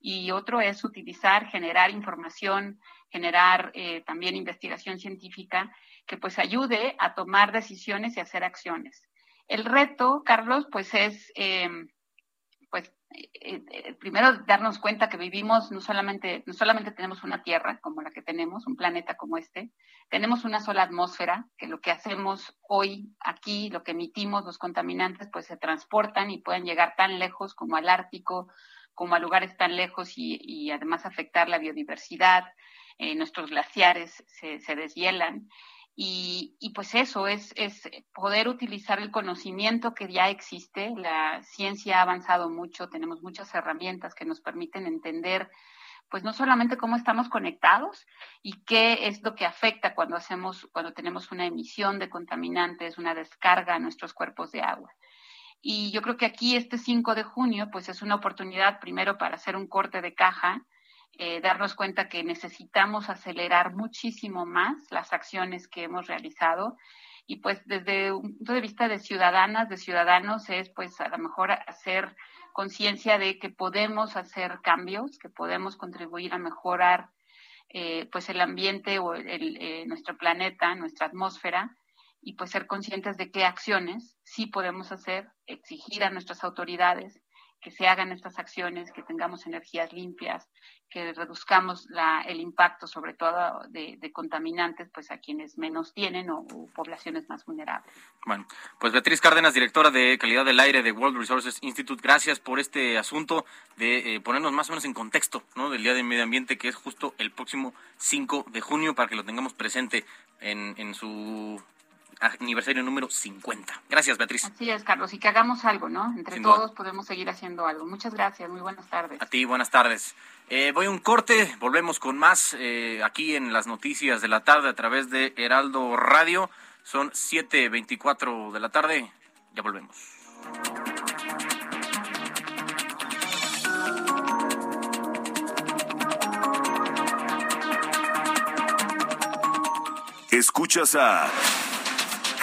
y otro es utilizar, generar información, generar eh, también investigación científica que pues ayude a tomar decisiones y hacer acciones. El reto, Carlos, pues es eh, pues eh, primero darnos cuenta que vivimos no solamente, no solamente tenemos una tierra como la que tenemos, un planeta como este, tenemos una sola atmósfera, que lo que hacemos hoy aquí, lo que emitimos, los contaminantes, pues se transportan y pueden llegar tan lejos como al Ártico, como a lugares tan lejos y, además afectar la biodiversidad, eh, nuestros glaciares se, deshielan. Y, pues eso es, es poder utilizar el conocimiento que ya existe. La ciencia ha avanzado mucho, tenemos muchas herramientas que nos permiten entender pues no solamente cómo estamos conectados y qué es lo que afecta cuando hacemos, cuando tenemos una emisión de contaminantes, una descarga a nuestros cuerpos de agua. Y yo creo que aquí este 5 de junio, pues es una oportunidad primero para hacer un corte de caja, eh, darnos cuenta que necesitamos acelerar muchísimo más las acciones que hemos realizado. Y pues desde un punto de vista de ciudadanas, de ciudadanos, es pues a lo mejor hacer conciencia de que podemos hacer cambios, que podemos contribuir a mejorar eh, pues el ambiente o el, eh, nuestro planeta, nuestra atmósfera, y pues ser conscientes de qué acciones sí podemos hacer, exigir a nuestras autoridades que se hagan estas acciones, que tengamos energías limpias, que reduzcamos la, el impacto sobre todo de, contaminantes pues a quienes menos tienen o, poblaciones más vulnerables. Bueno, pues Beatriz Cárdenas, directora de calidad del aire de World Resources Institute, gracias por este asunto de eh, ponernos más o menos en contexto ¿no? del Día del Medio Ambiente que es justo el próximo 5 de junio para que lo tengamos presente en, en su aniversario número 50. Gracias, Beatriz. Así es, Carlos, y que hagamos algo, ¿no? Entre todos podemos seguir haciendo algo. Muchas gracias, muy buenas tardes. A ti, buenas tardes. Eh, voy a un corte, volvemos con más eh, aquí en las noticias de la tarde a través de Heraldo Radio. Son 7.24 de la tarde, ya volvemos. Escuchas a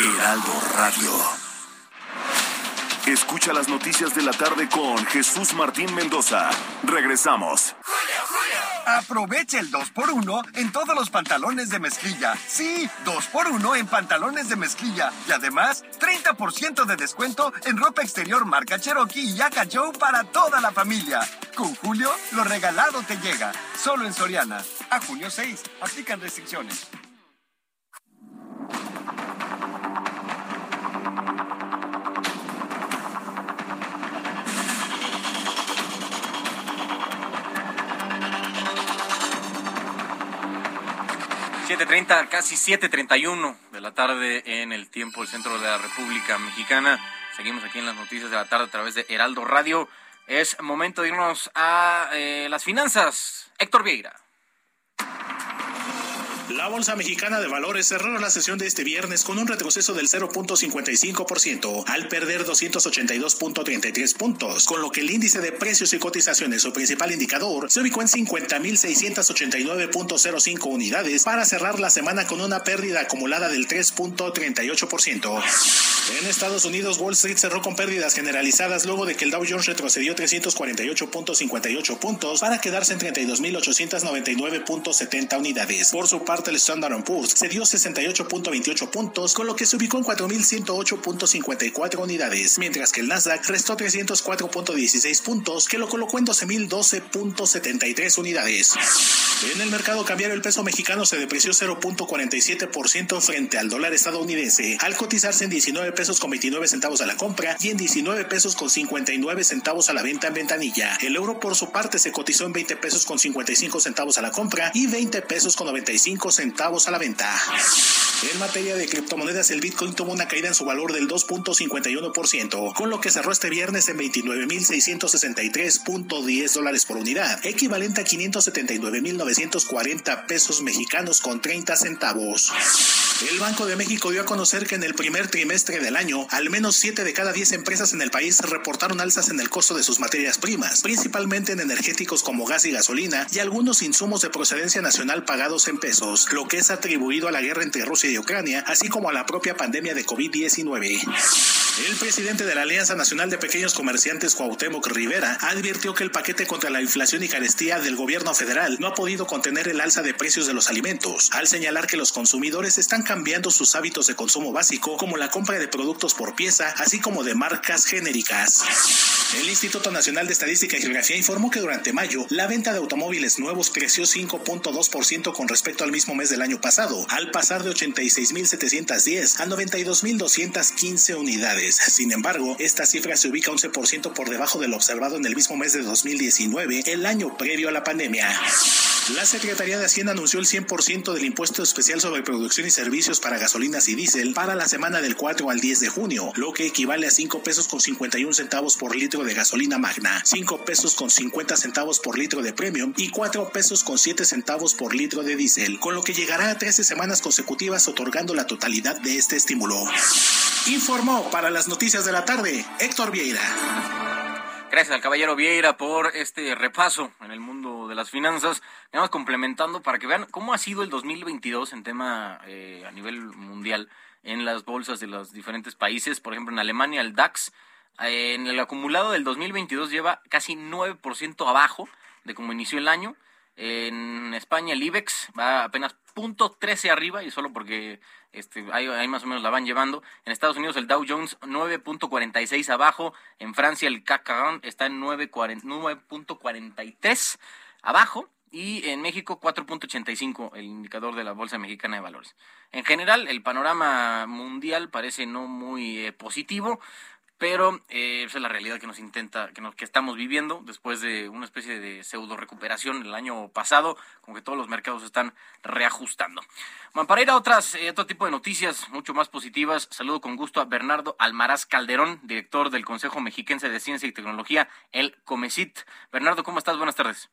Heraldo Radio. Escucha las noticias de la tarde con Jesús Martín Mendoza. Regresamos. Aprovecha el 2x1 en todos los pantalones de mezclilla. Sí, 2x1 en pantalones de mezclilla. Y además, 30% de descuento en ropa exterior marca Cherokee y Yaka Joe para toda la familia. Con Julio, lo regalado te llega. Solo en Soriana. A junio 6. Aplican restricciones. 7.30, casi 7.31 de la tarde en el tiempo del centro de la República Mexicana. Seguimos aquí en las noticias de la tarde a través de Heraldo Radio. Es momento de irnos a eh, las finanzas. Héctor Vieira. La Bolsa Mexicana de Valores cerró la sesión de este viernes con un retroceso del 0.55% al perder 282.33 puntos, con lo que el índice de precios y cotizaciones, su principal indicador, se ubicó en 50.689.05 unidades para cerrar la semana con una pérdida acumulada del 3.38%. En Estados Unidos, Wall Street cerró con pérdidas generalizadas luego de que el Dow Jones retrocedió 348.58 puntos para quedarse en 32.899.70 unidades. Por su parte, el Standard Poor's se dio 68.28 puntos, con lo que se ubicó en 4.108.54 unidades, mientras que el Nasdaq restó 304.16 puntos, que lo colocó en 12.012.73 unidades. En el mercado cambiario el peso mexicano se depreció 0.47% frente al dólar estadounidense, al cotizarse en 19 pesos con 29 centavos a la compra y en 19 pesos con 59 centavos a la venta en ventanilla. El euro por su parte se cotizó en 20 pesos con 55 centavos a la compra y 20 pesos con 95 centavos a la venta. En materia de criptomonedas, el Bitcoin tuvo una caída en su valor del 2.51%, con lo que cerró este viernes en 29.663.10 dólares por unidad, equivalente a 579.940 pesos mexicanos con 30 centavos. El Banco de México dio a conocer que en el primer trimestre del año, al menos 7 de cada 10 empresas en el país reportaron alzas en el costo de sus materias primas, principalmente en energéticos como gas y gasolina y algunos insumos de procedencia nacional pagados en pesos, lo que es atribuido a la guerra entre Rusia y Ucrania, así como a la propia pandemia de COVID-19. El presidente de la Alianza Nacional de Pequeños Comerciantes, Cuauhtémoc Rivera, advirtió que el paquete contra la inflación y carestía del gobierno federal no ha podido contener el alza de precios de los alimentos, al señalar que los consumidores están cambiando sus hábitos de consumo básico, como la compra de productos por pieza, así como de marcas genéricas. El Instituto Nacional de Estadística y Geografía informó que durante mayo la venta de automóviles nuevos creció 5.2% con respecto al mismo mes del año pasado, al pasar de 86.710 a 92.215 unidades. Sin embargo, esta cifra se ubica 11% por debajo de lo observado en el mismo mes de 2019, el año previo a la pandemia. La Secretaría de Hacienda anunció el 100% del impuesto especial sobre producción y servicios para gasolinas y diésel para la semana del 4 al 10 de junio, lo que equivale a 5 pesos con 51 centavos por litro de gasolina magna, 5 pesos con 50 centavos por litro de premium y 4 pesos con 7 centavos por litro de diésel, con lo que llegará a 13 semanas consecutivas otorgando la totalidad de este estímulo. Informó para las noticias de la tarde Héctor Vieira. Gracias al caballero Vieira por este repaso en el mundo de las finanzas. Vamos complementando para que vean cómo ha sido el 2022 en tema eh, a nivel mundial en las bolsas de los diferentes países. Por ejemplo, en Alemania el DAX eh, en el acumulado del 2022 lleva casi 9% abajo de como inició el año. En España el IBEX va apenas punto 13 arriba y solo porque este, ahí, más o menos la van llevando. En Estados Unidos el Dow Jones 9.46 abajo. En Francia el CAC 40 está en 9.43 abajo. Y en México 4.85 el indicador de la Bolsa Mexicana de Valores. En general el panorama mundial parece no muy eh, positivo pero eh, esa es la realidad que nos intenta, que, nos, que estamos viviendo después de una especie de pseudo recuperación el año pasado, como que todos los mercados están reajustando. Bueno, para ir a otras, eh, otro tipo de noticias mucho más positivas, saludo con gusto a Bernardo Almaraz Calderón, director del Consejo Mexiquense de Ciencia y Tecnología, el COMECIT. Bernardo, ¿cómo estás? Buenas tardes.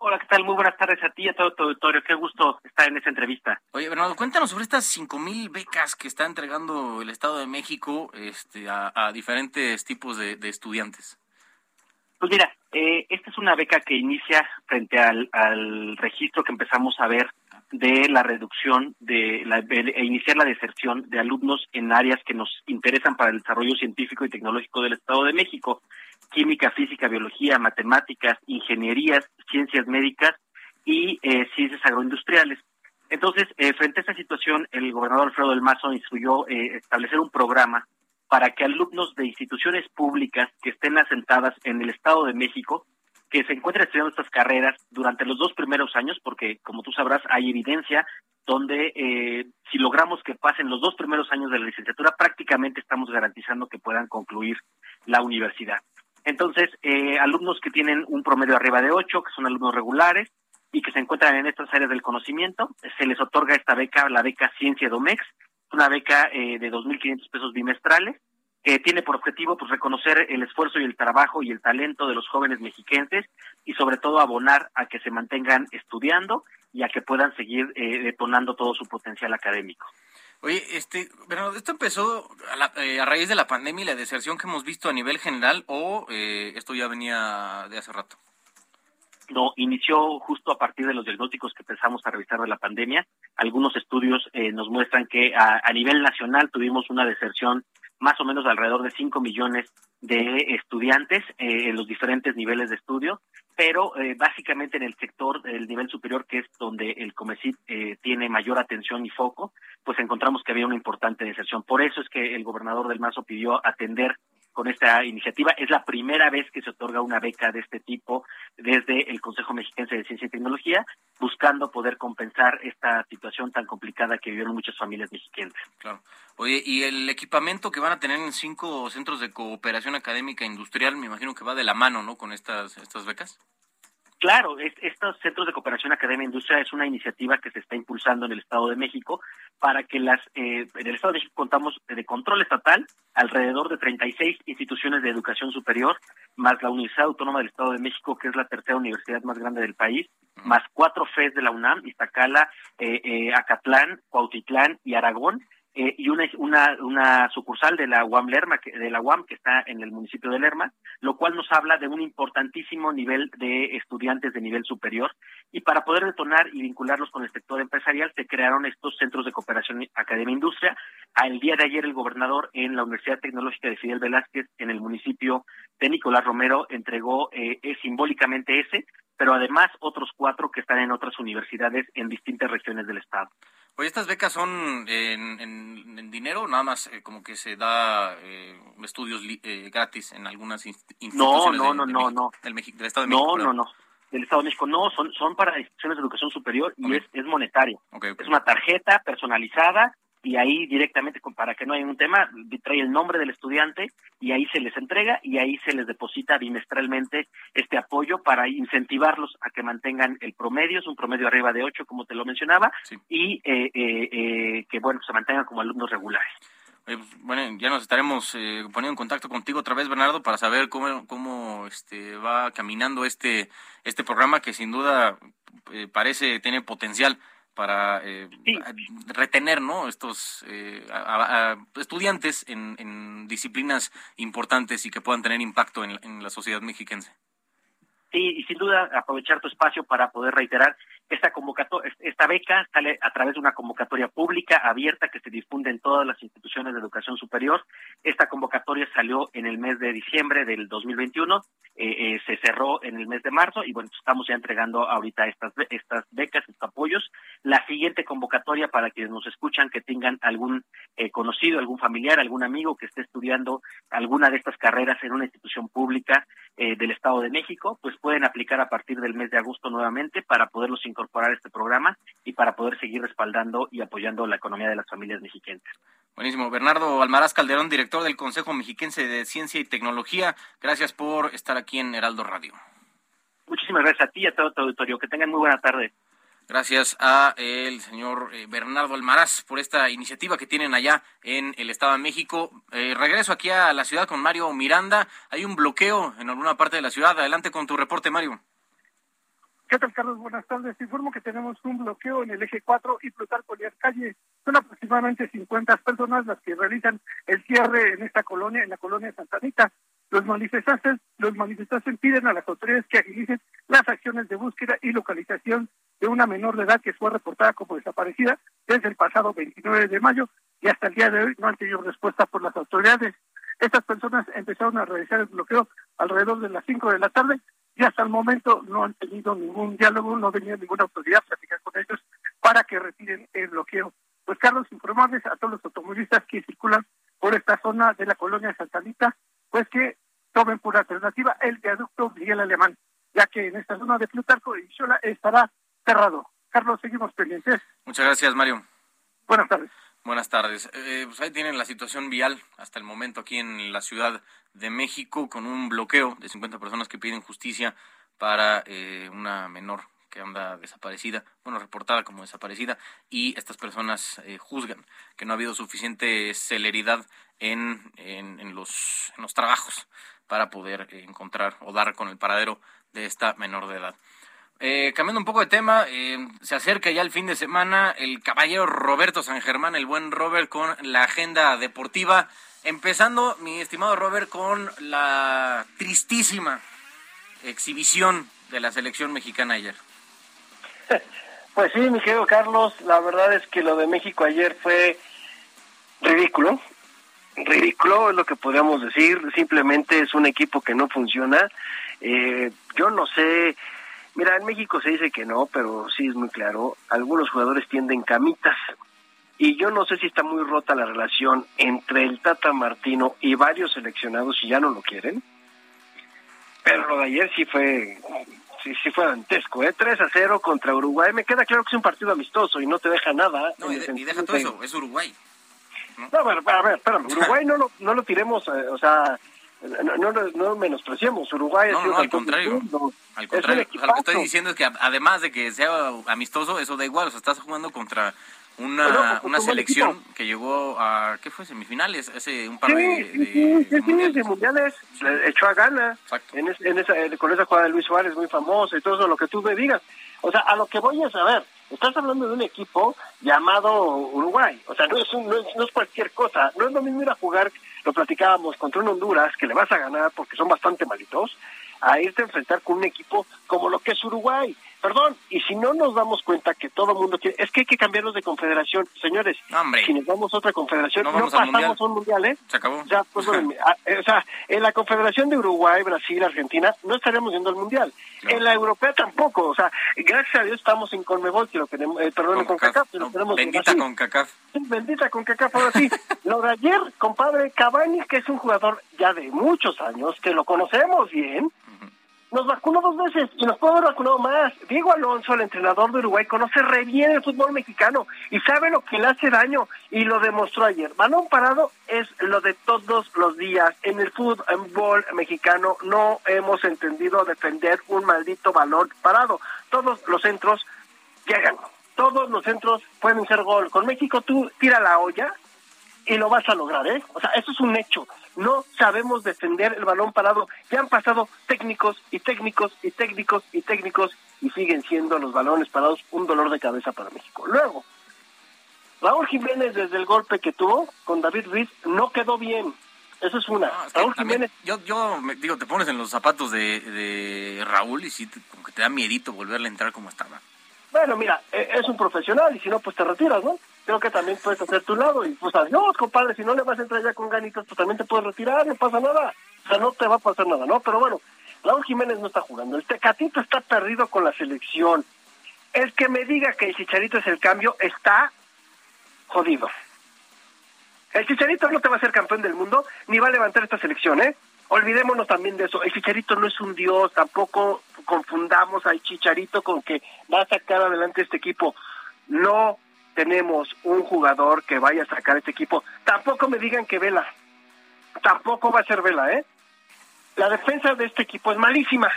Hola, ¿qué tal? Muy buenas tardes a ti y a todo tu auditorio. Qué gusto estar en esta entrevista. Oye, Bernardo, cuéntanos sobre estas cinco mil becas que está entregando el Estado de México este, a, a diferentes tipos de, de, estudiantes. Pues mira, eh, esta es una beca que inicia frente al, al, registro que empezamos a ver de la reducción de, la, de iniciar la deserción de alumnos en áreas que nos interesan para el desarrollo científico y tecnológico del Estado de México química, física, biología, matemáticas, ingenierías, ciencias médicas y eh, ciencias agroindustriales. Entonces, eh, frente a esta situación, el gobernador Alfredo del Mazo instruyó eh, establecer un programa para que alumnos de instituciones públicas que estén asentadas en el Estado de México, que se encuentren estudiando estas carreras durante los dos primeros años, porque como tú sabrás, hay evidencia donde eh, si logramos que pasen los dos primeros años de la licenciatura, prácticamente estamos garantizando que puedan concluir la universidad. Entonces, eh, alumnos que tienen un promedio arriba de 8, que son alumnos regulares y que se encuentran en estas áreas del conocimiento, se les otorga esta beca, la beca Ciencia Domex, una beca eh, de 2.500 pesos bimestrales, que tiene por objetivo pues reconocer el esfuerzo y el trabajo y el talento de los jóvenes mexiquenses y sobre todo abonar a que se mantengan estudiando y a que puedan seguir eh, detonando todo su potencial académico. Oye, este, Bernardo, ¿esto empezó a, la, eh, a, raíz de la pandemia y la deserción que hemos visto a nivel general o eh, esto ya venía de hace rato? No, inició justo a partir de los diagnósticos que empezamos a revisar de la pandemia. Algunos estudios eh, nos muestran que a, nivel nacional tuvimos una deserción más o menos de alrededor de 5 millones de estudiantes eh, en los diferentes niveles de estudio, pero eh, básicamente en el sector del nivel superior, que es donde el COMECIT eh, tiene mayor atención y foco, pues encontramos que había una importante deserción. Por eso es que el gobernador del Mazo pidió atender con esta iniciativa. Es la primera vez que se otorga una beca de este tipo desde el Consejo Mexiquense de Ciencia y Tecnología, buscando poder compensar esta situación tan complicada que vivieron muchas familias mexiquenses. Claro. Oye, ¿y el equipamiento que van a tener en cinco centros de cooperación académica industrial, me imagino que va de la mano, ¿no? Con estas, estas becas. Claro, es- estos centros de cooperación academia e industria es una iniciativa que se está impulsando en el Estado de México para que las eh, en el Estado de México contamos de control estatal alrededor de 36 instituciones de educación superior más la Universidad Autónoma del Estado de México que es la tercera universidad más grande del país más cuatro FES de la UNAM, Iztacala, eh, eh, Acatlán, Cuautitlán y Aragón eh, y una, una, una sucursal de la UAM Lerma, que, de la UAM que está en el municipio de Lerma, lo cual nos habla de un importantísimo nivel de estudiantes de nivel superior. Y para poder detonar y vincularlos con el sector empresarial, se crearon estos centros de cooperación academia industria. Al día de ayer, el gobernador en la Universidad Tecnológica de Fidel Velázquez, en el municipio de Nicolás Romero, entregó eh, simbólicamente ese, pero además otros cuatro que están en otras universidades en distintas regiones del estado. Oye, ¿estas becas son en, en- en dinero? Nada más eh, como que se da eh, estudios li- eh, gratis en algunas inst- No, instituciones no, de- no, de no, México- no. Del, Meji- del Estado de México. No, no, no. Del Estado de México. No, son, son para instituciones de educación superior y es, es monetario. Ok, ok. Es una tarjeta personalizada y ahí directamente, para que no haya un tema, trae el nombre del estudiante y ahí se les entrega y ahí se les deposita bimestralmente este apoyo para incentivarlos a que mantengan el promedio, es un promedio arriba de 8, como te lo mencionaba, y eh, eh, eh, que, bueno, se mantengan como alumnos regulares. Pues, bueno, ya nos estaremos eh, poniendo en contacto contigo otra vez, Bernardo, para saber cómo, cómo este, va caminando este, este programa que sin duda eh, parece tiene potencial para eh, a- retener ¿no? estos eh, a- a estudiantes en, en disciplinas importantes y que puedan tener impacto en, en la sociedad mexiquense. Sí, y sin duda aprovechar tu espacio para poder reiterar esta convocatoria, esta beca sale a través de una convocatoria pública abierta que se difunde en todas las instituciones de educación superior. Esta convocatoria salió en el mes de diciembre del 2021, eh, eh, se cerró en el mes de marzo y bueno, estamos ya entregando ahorita estas estas becas, estos apoyos. La siguiente convocatoria para quienes nos escuchan que tengan algún eh, conocido, algún familiar, algún amigo que esté estudiando alguna de estas carreras en una institución pública eh, del Estado de México, pues pueden aplicar a partir del mes de agosto nuevamente para poderlos incorporar este programa y para poder seguir respaldando y apoyando la economía de las familias mexicanas. Buenísimo. Bernardo Almaraz Calderón, director del Consejo Mexiquense de Ciencia y Tecnología, gracias por estar aquí en Heraldo Radio. Muchísimas gracias a ti y a todo tu auditorio. Que tengan muy buena tarde. Gracias a el señor eh, Bernardo Almaraz por esta iniciativa que tienen allá en el Estado de México. Eh, regreso aquí a la ciudad con Mario Miranda. Hay un bloqueo en alguna parte de la ciudad. Adelante con tu reporte, Mario. ¿Qué tal, Carlos? Buenas tardes. Te informo que tenemos un bloqueo en el eje 4 y Plutarco Elías Calle. Son aproximadamente 50 personas las que realizan el cierre en esta colonia, en la colonia Santa Anita. Los manifestantes, los manifestantes piden a las autoridades que agilicen las acciones de búsqueda y localización de una menor de edad que fue reportada como desaparecida desde el pasado 29 de mayo y hasta el día de hoy no han tenido respuesta por las autoridades. Estas personas empezaron a realizar el bloqueo alrededor de las 5 de la tarde y hasta el momento no han tenido ningún diálogo, no venía ninguna autoridad a platicar con ellos para que retiren el bloqueo. Pues Carlos, informarles a todos los automovilistas que circulan por esta zona de la colonia Santa Anita, pues que tomen por alternativa el viaducto Miguel Alemán, ya que en esta zona de Plutarco y Xola estará cerrado. Carlos, seguimos pendientes. Muchas gracias, Mario. Buenas tardes. Buenas tardes. Eh, pues ahí tienen la situación vial hasta el momento aquí en la Ciudad de México con un bloqueo de 50 personas que piden justicia para eh, una menor que anda desaparecida, bueno, reportada como desaparecida, y estas personas eh, juzgan que no ha habido suficiente celeridad en, en, en los, en los trabajos para poder eh, encontrar o dar con el paradero de esta menor de edad. Eh, cambiando un poco de tema, eh, se acerca ya el fin de semana el caballero Roberto San Germán, el buen Robert, con la agenda deportiva. Empezando, mi estimado Robert, con la tristísima exhibición de la selección mexicana ayer. Pues sí, mi querido Carlos, la verdad es que lo de México ayer fue ridículo. Ridículo es lo que podríamos decir. Simplemente es un equipo que no funciona. Eh, yo no sé. Mira, en México se dice que no, pero sí es muy claro. Algunos jugadores tienden camitas. Y yo no sé si está muy rota la relación entre el Tata Martino y varios seleccionados y ya no lo quieren. Pero lo de ayer sí fue sí, sí fue dantesco, ¿eh? 3 a 0 contra Uruguay. Me queda claro que es un partido amistoso y no te deja nada. No, y, de- y deja todo eso, es Uruguay. No, bueno, a ver, espérame, Uruguay no lo, no lo tiremos, eh, o sea, No, no, no, no menospreciemos, Uruguay No, no, al contrario. mundo. Al Es contrario, o sea, lo que estoy diciendo es que además de que sea amistoso, eso da igual, o sea, estás jugando contra una, Pero, pues, una selección equipo. que llegó a, ¿qué fue? Semifinales, hace un par Sí, de, sí, de- sí, sí, sí, de mundiales, le echó a gana en, es- en esa, eh, con esa jugada de Luis Suárez muy famosa y todo eso, lo que tú me digas. O sea, a lo que voy es a ver, estás hablando de un equipo llamado Uruguay, o sea, no es, un- no es, no es cualquier cosa, no es lo mismo ir a jugar, lo platicábamos, contra un Honduras, que le vas a ganar porque son bastante malitos, a irte a enfrentar con un equipo como lo que es Uruguay. Perdón, y si no nos damos cuenta que todo el mundo quiere, es que hay que cambiarnos de confederación, señores. Hombre. Si nos vamos a otra confederación, No no, pasamos mundial. un mundial, ¿eh? Se acabó. Ya, pues, bueno, ah, eh, o sea, en la Confederación de Uruguay, Brasil, Argentina, no estaríamos yendo al Mundial. En la europea tampoco. O sea, gracias a Dios estamos en Conmebol, que lo queremos, eh, perdón, con CACAF, que lo tenemos en Bendita con CACAF. Sí, Bendita con CACAF, ahora sí. lo de ayer, compadre, Cavani, que es un jugador ya de muchos años, que lo conocemos bien, nos vacunó dos veces y nos puede haber vacunado más. Diego Alonso, el entrenador de Uruguay, conoce re bien el fútbol mexicano y sabe lo que le hace daño y lo demostró ayer. Balón parado es lo de todos los días. En el fútbol mexicano no hemos entendido defender un maldito balón parado. Todos los centros llegan. Todos los centros pueden ser gol. Con México tú tira la olla y lo vas a lograr, ¿eh? O sea, eso es un hecho. No sabemos defender el balón parado. Ya han pasado técnicos y técnicos y técnicos y técnicos y siguen siendo los balones parados un dolor de cabeza para México. Luego, Raúl Jiménez desde el golpe que tuvo con David Ruiz no quedó bien. Eso es una. Raúl Jiménez, yo, yo me- digo, te pones en los zapatos de, de Raúl y sí, te- como que te da miedito volverle a entrar como estaba. bueno, mira, eh, es un profesional y si no, pues te retiras, ¿no? Creo que también puedes hacer tu lado y pues adiós, compadre. Si no le vas a entrar ya con ganitas, pues también te puedes retirar, no pasa nada. O sea, no te va a pasar nada, ¿no? Pero bueno, Raúl Jiménez no está jugando. El Tecatito está perdido con la selección. El que me diga que el Chicharito es el cambio está jodido. El Chicharito no te va a ser campeón del mundo ni va a levantar esta selección, ¿eh? Olvidémonos también de eso. El Chicharito no es un dios, tampoco confundamos al Chicharito con que va a sacar adelante este equipo. No tenemos un jugador que vaya a sacar este equipo. Tampoco me digan que Vela. Tampoco va a ser Vela, ¿eh? La defensa de este equipo es malísima.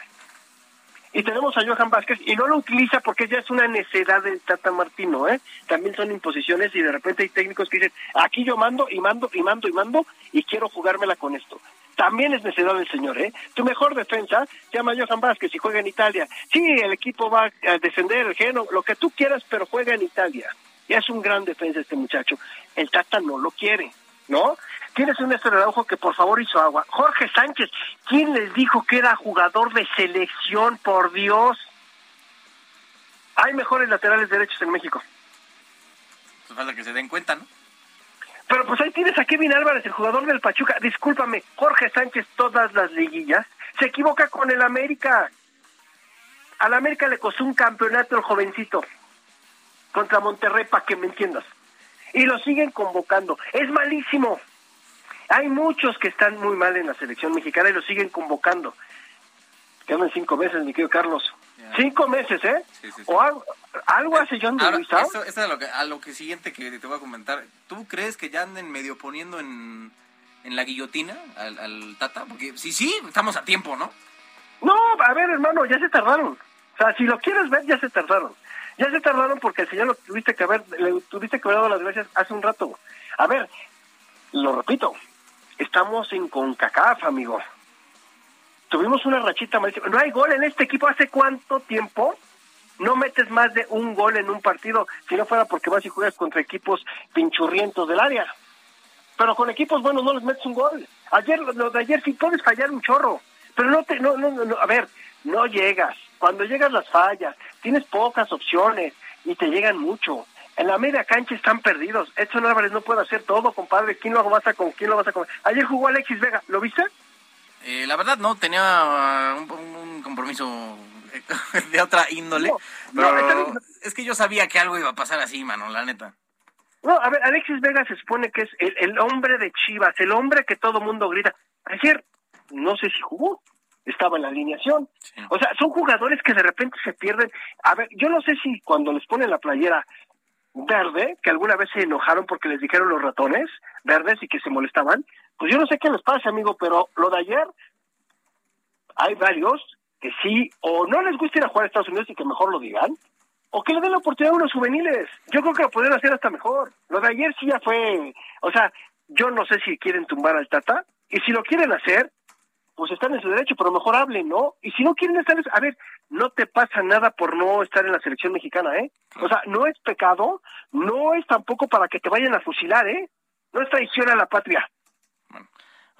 Y tenemos a Johan Vázquez y no lo utiliza porque ya es una necedad del Tata Martino, ¿eh? También son imposiciones y de repente hay técnicos que dicen, aquí yo mando y mando y mando y mando y quiero jugármela con esto. También es necedad del señor, ¿eh? Tu mejor defensa llama Johan Vázquez y juega en Italia. Sí, el equipo va a defender el geno, lo que tú quieras, pero juega en Italia. Es un gran defensa este muchacho. El Tata no lo quiere, ¿no? Tienes un Néstor Araujo que por favor hizo agua. Jorge Sánchez, ¿quién les dijo que era jugador de selección? Por Dios. Hay mejores laterales derechos en México. Pues falta que se den cuenta, ¿no? Pero pues ahí tienes a Kevin Álvarez, el jugador del Pachuca. Discúlpame, Jorge Sánchez todas las liguillas se equivoca con el América. Al América le costó un campeonato el jovencito contra Monterrey, para que me entiendas. Y lo siguen convocando. Es malísimo. Hay muchos que están muy mal en la selección mexicana y lo siguen convocando. Quedan cinco meses, mi querido Carlos. Cinco meses, ¿eh? O algo, algo hace John de Ahora, Luisa. esto, esto es a lo, que, a lo que siguiente que te voy a comentar. ¿Tú crees que ya anden medio poniendo en, en la guillotina al, al Tata? Porque sí, sí, estamos a tiempo, ¿no? No, a ver, hermano, ya se tardaron. O sea, si lo quieres ver, ya se tardaron. Ya se tardaron porque el señor lo tuviste que haber, le tuviste que haber dado las gracias hace un rato. A ver, lo repito, estamos en CONCACAF, amigo. Tuvimos una rachita malísima. No hay gol en este equipo. ¿Hace cuánto tiempo no metes más de un gol en un partido si no fuera porque vas y juegas contra equipos pinchurrientos del área? Pero con equipos buenos no les metes un gol. Ayer, lo de ayer sí puedes fallar un chorro, pero no te, no, no, no, a ver, no llegas. Cuando llegas las fallas, tienes pocas opciones y te llegan mucho. En la media cancha están perdidos. Edson Álvarez no puede hacer todo, compadre. ¿Quién lo vas a con quién lo vas a comer? Ayer jugó Alexis Vega, ¿lo viste? Eh, la verdad no, tenía uh, un, un compromiso de otra índole. No, pero no, es que yo sabía que algo iba a pasar así, mano, la neta. No, a ver, Alexis Vega se supone que es el, el hombre de Chivas, el hombre que todo mundo grita. Ayer, no sé si jugó, estaba en la alineación. O sea, son jugadores que de repente se pierden. A ver, yo no sé si cuando les ponen la playera verde, que alguna vez se enojaron porque les dijeron los ratones verdes y que se molestaban, pues yo no sé qué les pasa, amigo, pero lo de ayer, hay varios que sí, o no les gusta ir a jugar a Estados Unidos y que mejor lo digan, o que le den la oportunidad a unos juveniles. Yo creo que lo podrían hacer hasta mejor. Lo de ayer sí ya fue, o sea, yo no sé si quieren tumbar al Tata, y si lo quieren hacer, pues están en su derecho, pero mejor hablen, ¿no? Y si no quieren estar, a ver, no te pasa nada por no estar en la selección mexicana, ¿eh? O sea, no es pecado, no es tampoco para que te vayan a fusilar, ¿eh? No es traición a la patria.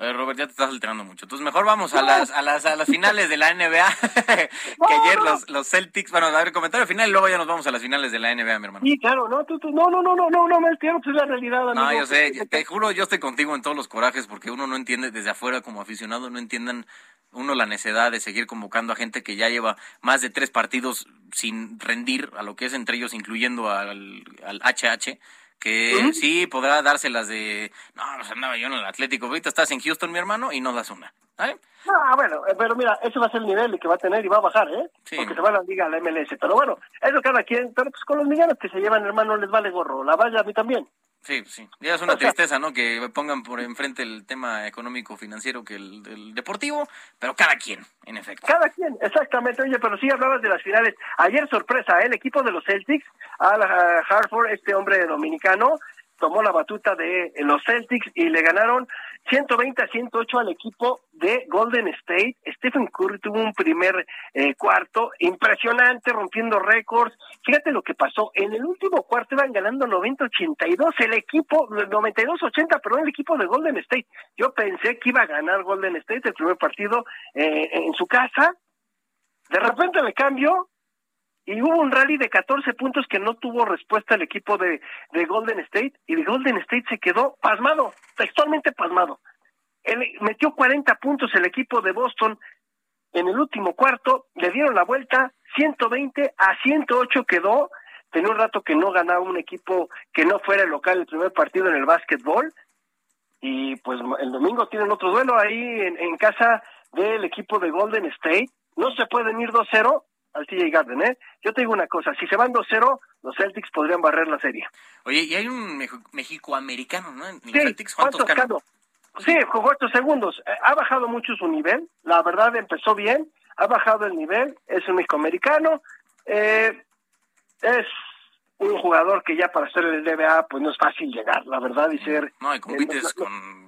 A ver, Robert, ya te estás alterando mucho. Entonces, mejor vamos a las, a las, a las finales de la NBA. que ayer los, los Celtics, bueno, a ver, comentario final y luego ya nos vamos a las finales de la NBA, mi hermano. Sí, claro, no, tú, tú, no, no, no, no, no, no, me entiendo, pues es la realidad, amigo. No, yo sé, te juro, yo estoy contigo en todos los corajes porque uno no entiende desde afuera como aficionado, no entiendan uno la necedad de seguir convocando a gente que ya lleva más de tres partidos sin rendir a lo que es entre ellos, incluyendo al, al HH que sí podrá dárselas de, no, pues andaba yo en el Atlético, ahorita estás en Houston, mi hermano, y no das una. ¿vale? Ah, bueno, eh, pero mira, ese va a ser el nivel que va a tener y va a bajar, ¿eh? Porque se va a la liga a la MLS. Pero bueno, eso cada quien, pero pues con los millones que se llevan, hermano, les vale gorro. La valla a mí también. Sí, sí. Ya es una tristeza, ¿no? Que pongan por enfrente el tema económico financiero que el, el deportivo, pero cada quien, en efecto. Cada quien, exactamente. Oye, pero sí hablabas de las finales. Ayer sorpresa, ¿eh? el equipo de los Celtics, Al uh, Hartford, este hombre dominicano, tomó la batuta de los Celtics y le ganaron 120 a 108 al equipo de Golden State. Stephen Curry tuvo un primer eh, cuarto impresionante, rompiendo récords. Fíjate lo que pasó. En el último cuarto iban ganando 90-82 el equipo, 92-80, perdón, el equipo de Golden State. Yo pensé que iba a ganar Golden State el primer partido eh, en su casa. De repente le cambio y hubo un rally de 14 puntos que no tuvo respuesta el equipo de, de Golden State y de Golden State se quedó pasmado, textualmente pasmado. Él metió 40 puntos el equipo de Boston en el último cuarto, le dieron la vuelta, 120 a 108 quedó. Tenía un rato que no ganaba un equipo que no fuera el local el primer partido en el básquetbol. Y pues el domingo tienen otro duelo ahí en, en casa del equipo de Golden State. No se pueden ir 2-0 al TJ Garden, ¿eh? Yo te digo una cosa, si se van 2-0, los Celtics podrían barrer la serie. Oye, y hay un México-americano, ¿no? En Sí, Celtics, ¿cuántos Toscano. Sí, jugó estos segundos. Eh, Ha bajado mucho su nivel. La verdad, empezó bien. Ha bajado el nivel. Es un México-americano. Eh, es un jugador que ya para ser el NBA, pues no es fácil llegar, la verdad, y ser... No, y compites eh, no- con...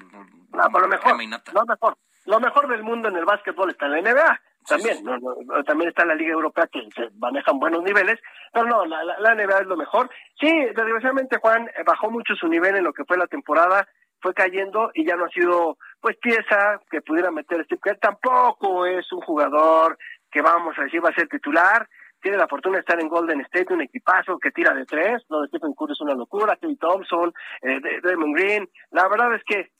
No, pero lo mejor, lo mejor, lo mejor del mundo en el básquetbol está en la NBA. También, no, no, también está la Liga Europea que se manejan buenos niveles, pero no, la, la, la NBA es lo mejor. Sí, desgraciadamente Juan eh, bajó mucho su nivel en lo que fue la temporada, fue cayendo y ya no ha sido pues pieza que pudiera meter Steve Kerr. Tampoco es un jugador que vamos a decir va a ser titular. Tiene la fortuna de estar en Golden State, un equipazo que tira de tres. Lo de Stephen Curry es una locura. Kelly Thompson, eh, Green. La verdad es que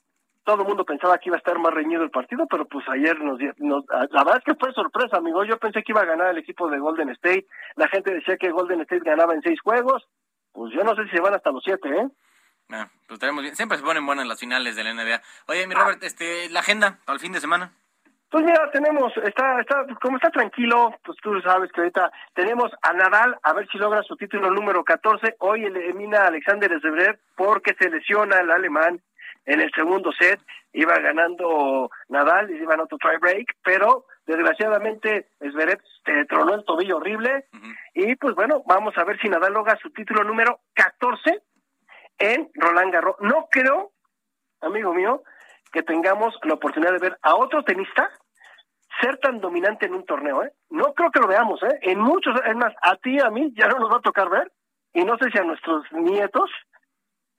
todo el mundo pensaba que iba a estar más reñido el partido, pero pues ayer nos, nos- la verdad es que fue sorpresa, amigo. Yo pensé que iba a ganar el equipo de Golden State. La gente decía que Golden State ganaba en seis juegos. Pues yo no sé si se van hasta los siete, ¿eh? Ah, pues estaremos bien. Siempre se ponen buenas las finales de la NBA. Oye, mi Robert, este, la agenda para el fin de semana. Pues mira, tenemos, está, está, como está tranquilo, pues tú sabes que ahorita tenemos a Nadal, a ver si logra su título número 14. Hoy elimina a Alexander Zverev porque se lesiona el alemán en el segundo set. Iba ganando Nadal y iba en otro tie break, pero desgraciadamente Zverev se tronó el tobillo horrible. Y pues bueno, vamos a ver si Nadal logra su título número 14 en Roland Garros. No creo, amigo mío, que tengamos la oportunidad de ver a otro tenista ser tan dominante en un torneo, ¿eh? No creo que lo veamos, ¿eh? En muchos, es más, a ti y a mí ya no nos va a tocar ver, y no sé si a nuestros nietos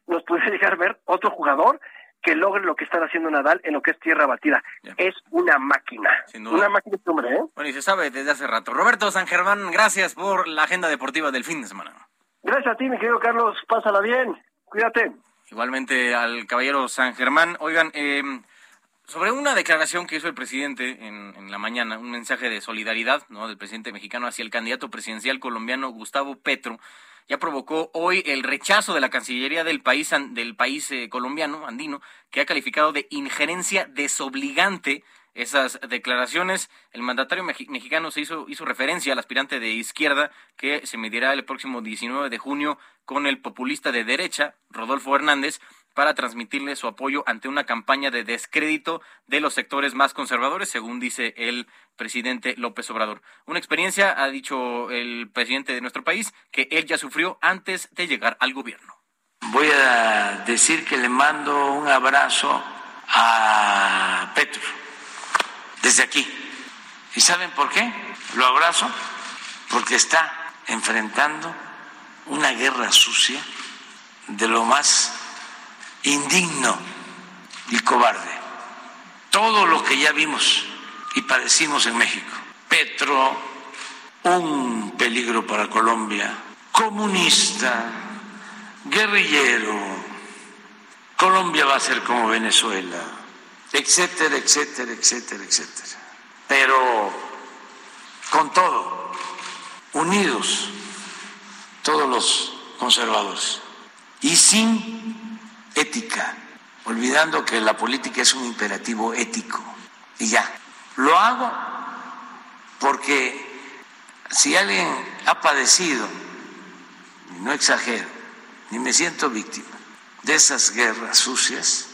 nos puede llegar a ver otro jugador que logre lo que está haciendo Nadal en lo que es tierra batida. Es una máquina. duda. Una máquina este hombre, ¿eh? Bueno, y se sabe desde hace rato. Roberto San Germán, gracias por la agenda deportiva del fin de semana. Gracias a ti, mi querido Carlos. Pásala bien. Cuídate. Igualmente al caballero San Germán. Oigan, eh, sobre una declaración que hizo el presidente en, en la mañana, un mensaje de solidaridad ¿no? del presidente mexicano hacia el candidato presidencial colombiano Gustavo Petro, ya provocó hoy el rechazo de la Cancillería del país, del país eh, colombiano, andino, que ha calificado de injerencia desobligante esas declaraciones. El mandatario mexicano se hizo, hizo referencia al aspirante de izquierda que se medirá el próximo 19 de junio con el populista de derecha, Rodolfo Hernández, para transmitirle su apoyo ante una campaña de descrédito de los sectores más conservadores, según dice el presidente López Obrador. Una experiencia, ha dicho el presidente de nuestro país, que él ya sufrió antes de llegar al gobierno. Voy a decir que le mando un abrazo a Petro desde aquí. ¿Y saben por qué? Lo abrazo porque está enfrentando una guerra sucia de lo más indigno y cobarde. Todo lo que ya vimos y padecimos en México. Petro, un peligro para Colombia, comunista, guerrillero, Colombia va a ser como Venezuela, etcétera, etcétera, etcétera, etcétera. Pero con todo, unidos todos los conservadores y sin ética, olvidando que la política es un imperativo ético. Y ya, lo hago porque si alguien ha padecido, y no exagero, ni me siento víctima de esas guerras sucias,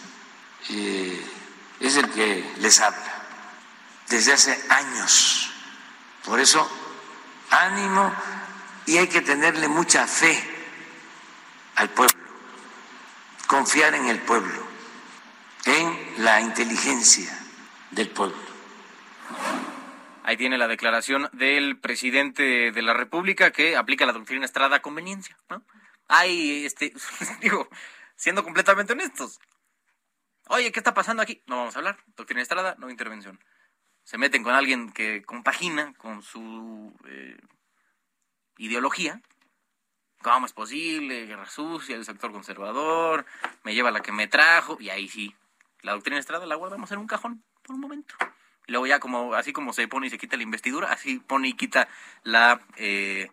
eh, es el que les habla desde hace años. Por eso, ánimo y hay que tenerle mucha fe al pueblo, confiar en el pueblo, en la inteligencia del pueblo. Ahí tiene la declaración del presidente de la República que aplica la doctrina Estrada a conveniencia, ¿no? Ay, este, digo, siendo completamente honestos. Oye, ¿qué está pasando aquí? No vamos a hablar. Doctrina Estrada, no intervención. Se meten con alguien que compagina con su eh, ideología. ¿Cómo es posible? Guerra sucia, el sector conservador, me lleva la que me trajo, y ahí sí. La doctrina Estrada la guardamos en un cajón por un momento. Luego ya como, así como se pone y se quita la investidura, así pone y quita la, eh,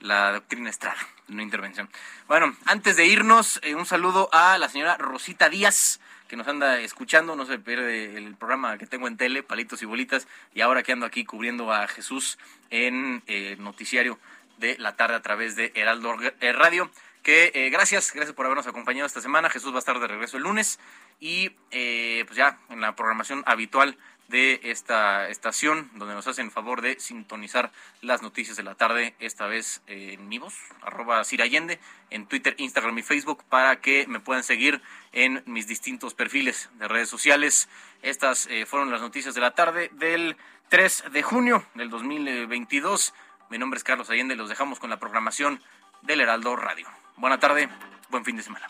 doctrina Estrada, una intervención. Bueno, antes de irnos, eh, un saludo a la señora Rosita Díaz, que nos anda escuchando, no se pierde el programa que tengo en tele, Palitos y Bolitas, y ahora que ando aquí cubriendo a Jesús en eh, noticiario de la tarde a través de Heraldo Radio. Que eh, gracias, gracias por habernos acompañado esta semana. Jesús va a estar de regreso el lunes y eh, pues ya en la programación habitual de esta estación, donde nos hacen favor de sintonizar las noticias de la tarde, esta vez en mi voz, arroba Allende, en Twitter, Instagram y Facebook, para que me puedan seguir en mis distintos perfiles de redes sociales. Estas eh, fueron las noticias de la tarde del 3 de junio del 2022. Mi nombre es Carlos Allende los dejamos con la programación del Heraldo Radio. Buena tarde, buen fin de semana.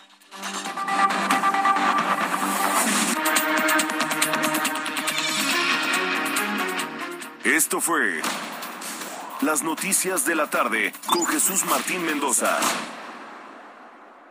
Esto fue Las Noticias de la Tarde con Jesús Martín Mendoza.